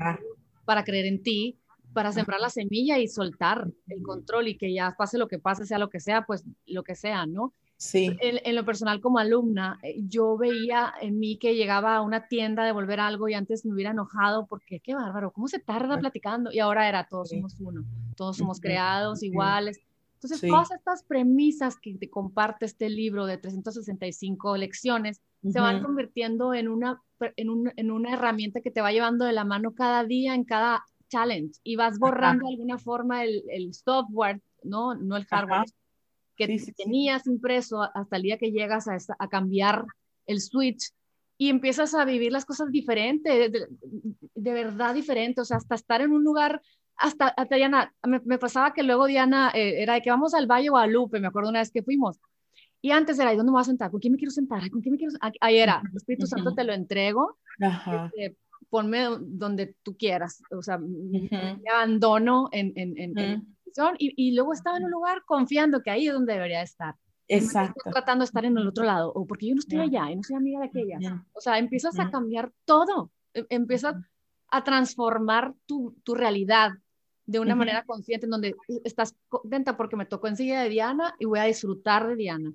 para creer en ti para sembrar la semilla y soltar el control y que ya pase lo que pase, sea lo que sea, pues lo que sea, ¿no? Sí. En, lo personal como alumna, eh, yo veía en mí que llegaba a una tienda a devolver algo y antes me hubiera enojado porque qué bárbaro, ¿cómo se tarda platicando? Y ahora era todos somos uno, todos somos creados iguales. Entonces, todas estas premisas que te comparte este libro de 365 lecciones se van convirtiendo en una, en, en una herramienta que te va llevando de la mano cada día, en cada challenge y vas borrando de alguna forma el, el, software, ¿no? No el hardware que tenías impreso hasta el día que llegas a, a, cambiar el switch y empiezas a vivir las cosas diferentes, de, verdad diferente, o sea, hasta estar en un lugar, hasta, hasta Diana, me, pasaba que luego Diana eh, era de que vamos al Valle Guadalupe, me acuerdo una vez que fuimos, y antes era, ¿y dónde me voy a sentar? ¿Con quién me quiero sentar? ¿Con quién me quiero Ahí era, Espíritu Santo te lo entrego, Ajá. Este, ponme donde tú quieras, o sea, me abandono en, en, en, y, y, luego estaba en un lugar confiando que ahí es donde debería estar. Exacto. tratando de estar en el otro lado, o porque yo no estoy allá y no soy amiga de aquella. O sea, empiezas a cambiar todo, e, empiezas a transformar tu, tu realidad de una manera consciente en donde estás contenta porque me tocó enseguida de Diana y voy a disfrutar de Diana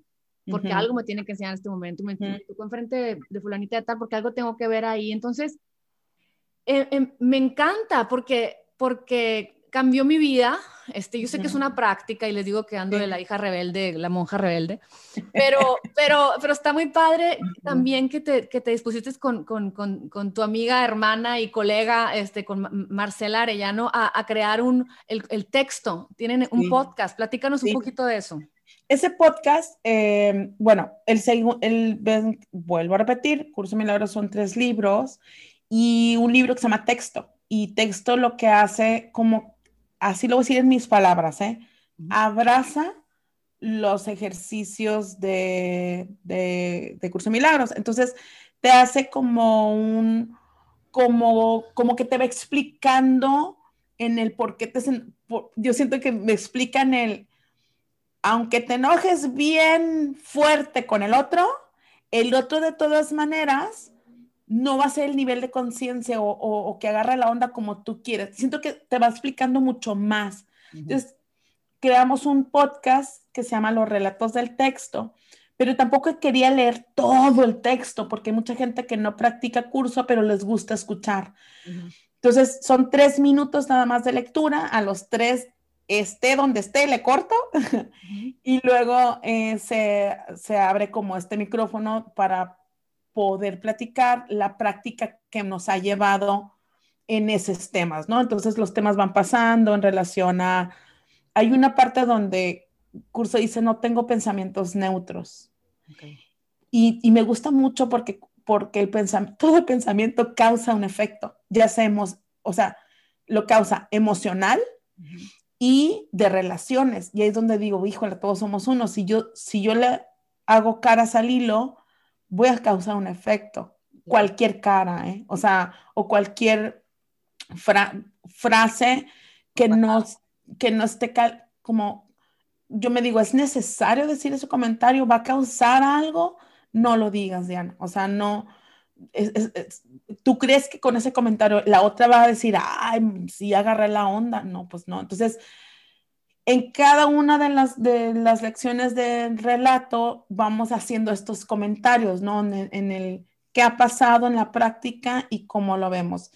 porque algo me tiene que enseñar en este momento, me, tocó enfrente de, de, fulanita de tal porque algo tengo que ver ahí. Entonces, eh, em, me encanta porque, porque cambió mi vida. Este, yo sé que es una práctica y les digo que ando de la hija rebelde, la monja rebelde, pero, pero, pero está muy padre también que te, que te dispusiste con, con, con, tu amiga, hermana y colega, este, con Marcela Arellano, a, a crear un, el, el, texto. Tienen un podcast, platícanos un poquito de eso. Ese podcast, eh, bueno, el, el, vuelvo a repetir, Curso Milagros son tres libros y un libro que se llama Texto. Y Texto lo que hace, como, así lo voy a decir en mis palabras, ¿eh? abraza los ejercicios de, de, Curso Milagros. Entonces, te hace como un, como, como que te va explicando en el por qué te... yo siento que me explican el, aunque te enojes bien fuerte con el otro, el otro de todas maneras no va a ser el nivel de conciencia o, que agarra la onda como tú quieres. Siento que te va explicando mucho más. Entonces, creamos un podcast que se llama Los Relatos del Texto, pero tampoco quería leer todo el texto porque hay mucha gente que no practica curso, pero les gusta escuchar. Entonces, son tres minutos nada más de lectura. A los tres, esté donde esté, le corto y luego eh, se, se abre como este micrófono para poder platicar la práctica que nos ha llevado en esos temas, ¿no? Entonces los temas van pasando en relación a, hay una parte donde curso dice, no tengo pensamientos neutros. Y, y, me gusta mucho porque, porque el pensamiento, todo pensamiento causa un efecto, ya sabemos, o sea, lo causa emocional y de relaciones. Y ahí es donde digo, híjole, todos somos uno. Si yo, si yo le hago caras al hilo, voy a causar un efecto. Cualquier cara, ¿eh? O sea, o cualquier frase que no, que no esté como, yo me digo, ¿es necesario decir ese comentario? ¿Va a causar algo? No lo digas, Diana. O sea, no, tú crees que con ese comentario la otra va a decir, ay, sí agarré la onda. No, pues no. Entonces, en cada una de las, de las lecciones del relato vamos haciendo estos comentarios, ¿no? En el, qué ha pasado en la práctica y cómo lo vemos.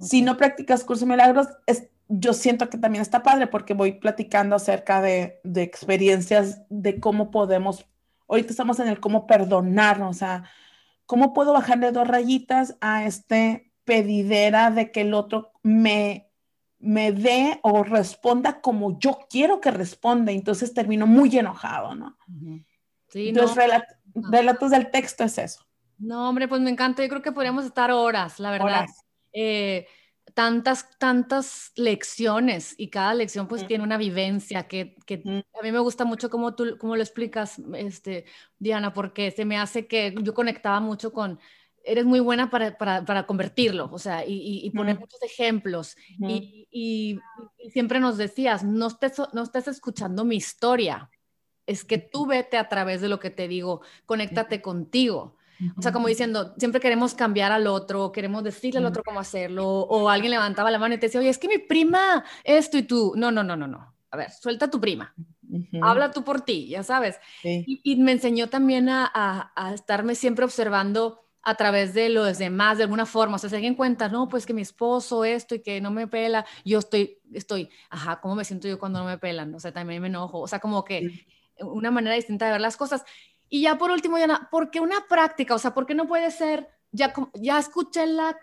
Si no practicas curso de milagros, es, yo siento que también está padre porque voy platicando acerca de, de experiencias de cómo podemos, ahorita estamos en el cómo perdonar, o sea, ¿Cómo puedo bajarle dos rayitas a este pedidera de que el otro me, me dé o responda como yo quiero que responda? Entonces termino muy enojado, ¿no? Sí, Entonces, relatos del texto es eso. No, hombre, pues me encanta. Yo creo que podríamos estar horas, la verdad. Eh, tantas, tantas lecciones y cada lección pues tiene una vivencia que, que a mí me gusta mucho como tú cómo lo explicas, este, Diana, porque se me hace que yo conectaba mucho con, eres muy buena para, para, para convertirlo, o sea, y, y poner muchos ejemplos. y, y, siempre nos decías, no estés, no estés escuchando mi historia, es que tú vete a través de lo que te digo, conéctate contigo. O sea, como diciendo, siempre queremos cambiar al otro, queremos decirle al otro cómo hacerlo, o alguien levantaba la mano y te decía, oye, es que mi prima, esto y tú. No, no, no, no, no. A ver, suelta a tu prima. Habla tú por ti, ya sabes. Y, me enseñó también a, a, estarme siempre observando a través de los demás, de alguna forma. O sea, si alguien cuenta, no, pues que mi esposo esto y que no me pela, yo estoy, estoy, ajá, ¿cómo me siento yo cuando no me pelan? O sea, también me enojo. O sea, como que una manera distinta de ver las cosas. Y ya por último, Yana, ¿por qué una práctica? O sea, ¿por qué no puede ser, ya, ya escuché la,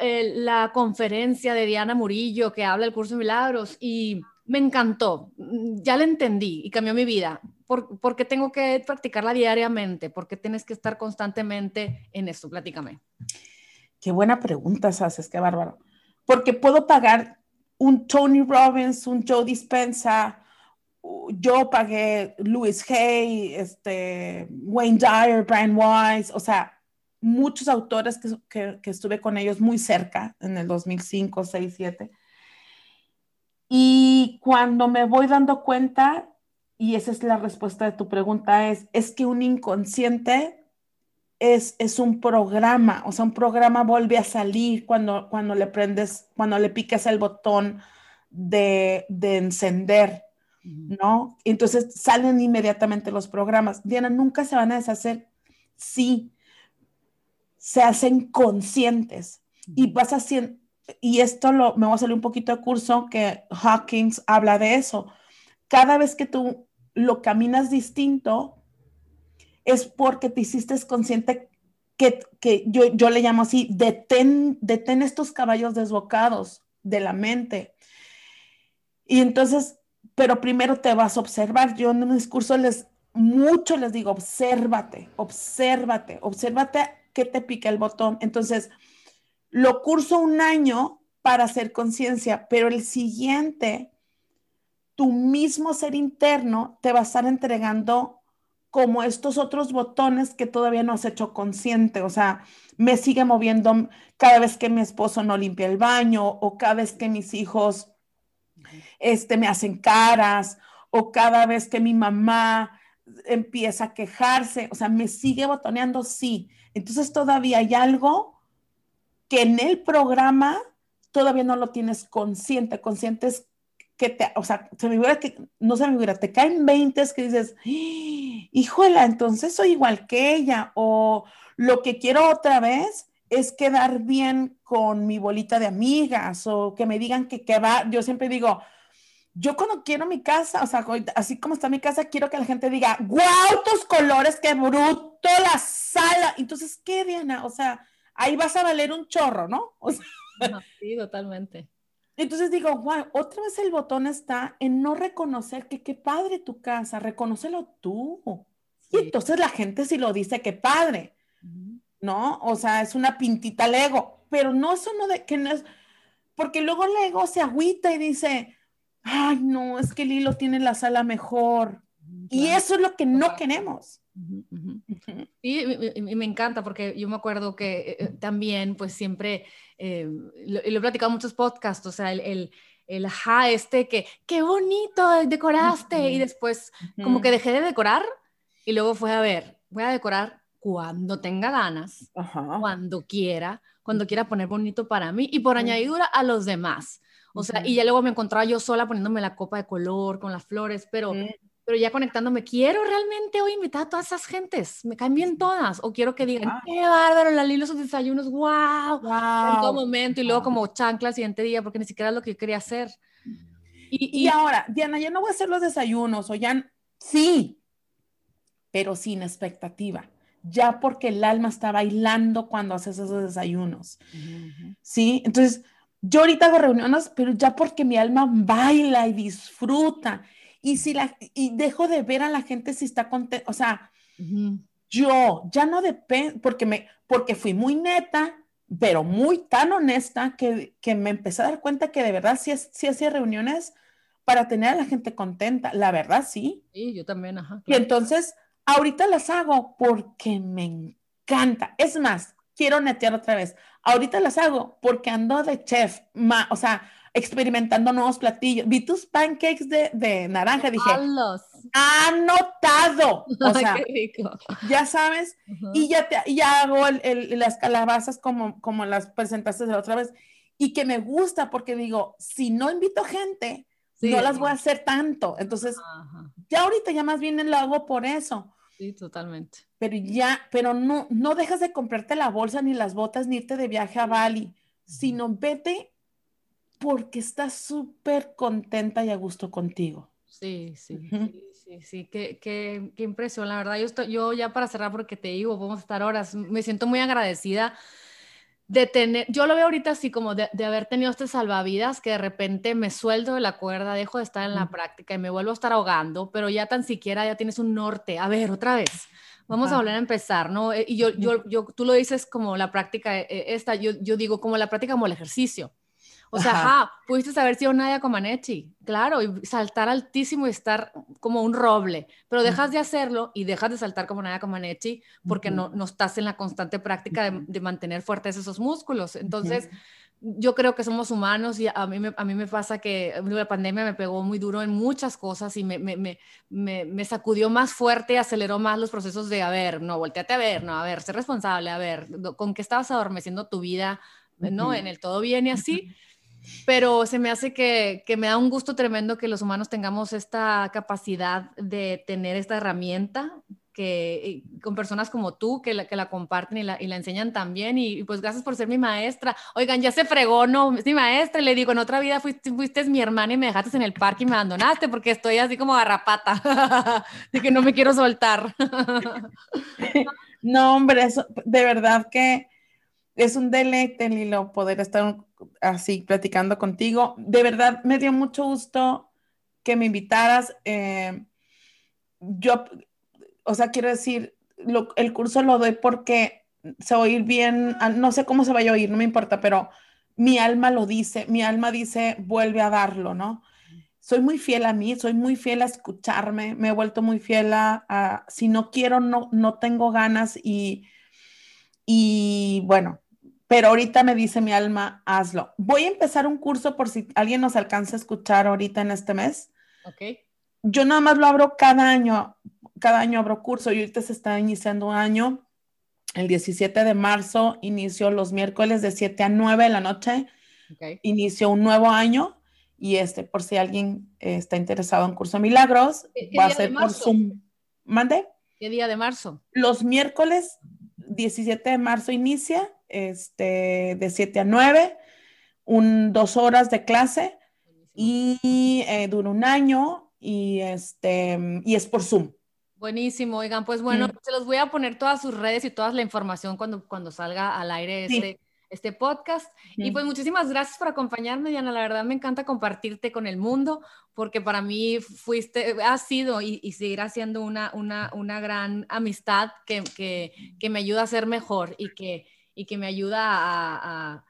eh, la conferencia de Diana Murillo que habla del curso de milagros y me encantó, ya la entendí y cambió mi vida. ¿Por, qué tengo que practicarla diariamente? ¿Por qué tienes que estar constantemente en esto? Platícame. Qué buena pregunta, haces, qué bárbaro. Porque puedo pagar un Tony Robbins, un Joe Dispensa, yo pagué Louis Hay, este, Wayne Dyer, Brian Weiss, o sea, muchos autores que, que, estuve con ellos muy cerca en el 2005, 6, 7. Y cuando me voy dando cuenta, y esa es la respuesta de tu pregunta, es, es que un inconsciente es, es un programa, o sea, un programa vuelve a salir cuando, cuando le prendes, cuando le piques el botón de, de encender ¿no? Entonces salen inmediatamente los programas. Diana, nunca se van a deshacer sí se hacen conscientes y vas haciendo, y esto lo, me voy a salir un poquito de curso que Hawkins habla de eso. Cada vez que tú lo caminas distinto, es porque te hiciste consciente que, que yo, yo, le llamo así, detén, detén estos caballos desbocados de la mente. Y entonces pero primero te vas a observar. Yo en un discurso les, mucho les digo, obsérvate, obsérvate, obsérvate que te pica el botón. Entonces, lo curso un año para hacer conciencia, pero el siguiente, tu mismo ser interno te va a estar entregando como estos otros botones que todavía no has hecho consciente. O sea, me sigue moviendo cada vez que mi esposo no limpia el baño o cada vez que mis hijos este, me hacen caras o cada vez que mi mamá empieza a quejarse, o sea, me sigue botoneando, sí. Entonces todavía hay algo que en el programa todavía no lo tienes consciente. Consciente es que te, o sea, se me hubiera que, no se me hubiera, te caen 20 que dices, híjola, entonces soy igual que ella, o lo que quiero otra vez es quedar bien con mi bolita de amigas o que me digan que, que va, yo siempre digo, yo cuando quiero mi casa, o sea, así como está mi casa, quiero que la gente diga, wow, tus colores, qué bruto la sala. Entonces, ¿qué, Diana? O sea, ahí vas a valer un chorro, ¿no? sí, totalmente. Entonces digo, wow, otra vez el botón está en no reconocer que qué padre tu casa, reconócelo tú. Y entonces la gente sí lo dice, qué padre, ¿no? O sea, es una pintita Lego, pero no eso no de que no es, porque luego Lego se agüita y dice, ay, no, es que Lilo tiene la sala mejor. Y eso es lo que no queremos. Y, me encanta porque yo me acuerdo que eh, eh, también, pues siempre, eh, lo, he platicado en muchos podcasts, o sea, el, el, el ajá, este que, qué bonito decoraste, y después como que dejé de decorar y luego fue a ver, voy a decorar cuando tenga ganas, cuando quiera, cuando quiera poner bonito para mí y por añadidura a los demás. O sea, y ya luego me encontraba yo sola poniéndome la copa de color con las flores, pero pero ya conectándome, quiero realmente hoy invitar a todas esas gentes, me caen bien todas, o quiero que digan, qué bárbaro, la Lilo sus desayunos, wow, en todo momento, y luego como chancla el siguiente día, porque ni siquiera es lo que yo quería hacer. Y, y, ahora, Diana, ya no voy a hacer los desayunos, o ya, sí, pero sin expectativa, ya porque el alma está bailando cuando haces esos desayunos, ¿sí? Entonces, yo ahorita hago reuniones, pero ya porque mi alma baila y disfruta y si la y dejo de ver a la gente si está contenta, o sea, yo ya no depende, porque me, porque fui muy neta, pero muy tan honesta que, que, me empecé a dar cuenta que de verdad sí, sí hacía reuniones para tener a la gente contenta, la verdad sí. Sí, yo también, ajá. Y entonces, ahorita las hago porque me encanta. Es más, quiero netear otra vez. Ahorita las hago porque ando de chef, o sea, experimentando nuevos platillos. Vi tus pancakes de, de naranja, dije, anotado. O sea, ya sabes, y ya, te, ya hago el, las calabazas como, como las presentaste la otra vez. Y que me gusta porque digo, si no invito gente, no las voy a hacer tanto. Entonces, ya ahorita ya más bien lo hago por eso. Sí, totalmente. Pero ya, pero no, no dejas de comprarte la bolsa, ni las botas, ni irte de viaje a Bali, sino vete porque estás súper contenta y a gusto contigo. Sí, sí, sí, sí, qué, qué, qué, impresión, la verdad. Yo, estoy, yo ya para cerrar, porque te digo, vamos a estar horas, me siento muy agradecida de tener, yo lo veo ahorita así como de, de, haber tenido este salvavidas que de repente me sueldo de la cuerda, dejo de estar en la práctica y me vuelvo a estar ahogando, pero ya tan siquiera ya tienes un norte. A ver, otra vez. Vamos a volver a empezar, ¿no? Eh, y yo, yo, yo, tú lo dices como la práctica eh, esta, yo, yo digo como la práctica como el ejercicio. O sea, ajá, pudiste haber sido Nadia Comaneci, claro, y saltar altísimo y estar como un roble, pero dejas de hacerlo y dejas de saltar como Nadia Comaneci porque no, no estás en la constante práctica de, mantener fuertes esos músculos. Entonces, yo creo que somos humanos y a mí, me, a mí me pasa que la pandemia me pegó muy duro en muchas cosas y me, me, me, me, sacudió más fuerte, aceleró más los procesos de, a ver, no, volteate a ver, no, a ver, sé responsable, a ver, con qué estabas adormeciendo tu vida, ¿no? En el todo bien y así pero se me hace que, me da un gusto tremendo que los humanos tengamos esta capacidad de tener esta herramienta que con personas como tú que la, que la comparten y la, y la enseñan también y, pues gracias por ser mi maestra. Oigan, ya se fregó, no, es mi maestra y le digo, en otra vida fuiste, fuiste mi hermana y me dejaste en el parque y me abandonaste porque estoy así como garrapata, de que no me quiero soltar. no, hombre, eso, de verdad que es un deleite, Lilo, poder estar así platicando contigo. De verdad, me dio mucho gusto que me invitaras. Eh, yo, o sea, quiero decir, el curso lo doy porque se a oír bien, ah, no sé cómo se vaya a oír, no me importa, pero mi alma lo dice, mi alma dice, vuelve a darlo, ¿no? Soy muy fiel a mí, soy muy fiel a escucharme, me he vuelto muy fiel a, si no quiero, no, no tengo ganas y, y bueno, pero ahorita me dice mi alma, hazlo. Voy a empezar un curso por si alguien nos alcanza a escuchar ahorita en este mes. Ok. Yo nada más lo abro cada año, cada año abro curso y ahorita se está iniciando un año. El 17 de marzo inició los miércoles de 7 a 9 de la noche. Okay. Inició un nuevo año y este, por si alguien eh, está interesado en curso Milagros, va a ser por Zoom. ¿Mande? ¿Qué día de marzo? Los miércoles 17 de marzo inicia este, de 7 a 9, un, dos horas de clase y eh, dura un año y, este, y es por Zoom. Buenísimo, oigan, pues bueno, se los voy a poner todas sus redes y toda la información cuando, cuando salga al aire este, este podcast. Y pues muchísimas gracias por acompañarme, Diana. La verdad me encanta compartirte con el mundo, porque para mí fuiste, ha sido y, y seguirá siendo una, una, una gran amistad que, que, que, me ayuda a ser mejor y que, y que me ayuda a, a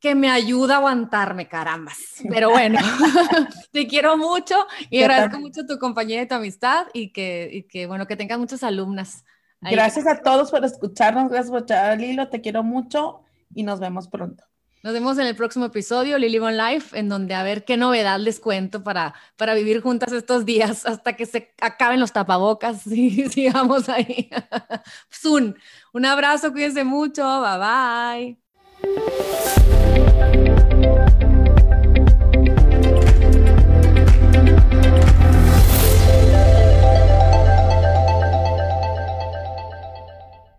que me ayuda a aguantarme, carambas. Pero bueno, te quiero mucho y agradezco mucho tu compañía y tu amistad y que, y que, bueno, que tengas muchas alumnas. Gracias a todos por escucharnos, gracias por echar Lilo, te quiero mucho y nos vemos pronto. Nos vemos en el próximo episodio, Lily Von Life, en donde a ver qué novedad les cuento para, para vivir juntas estos días hasta que se acaben los tapabocas y sigamos ahí. Soon. Un abrazo, cuídense mucho, bye bye.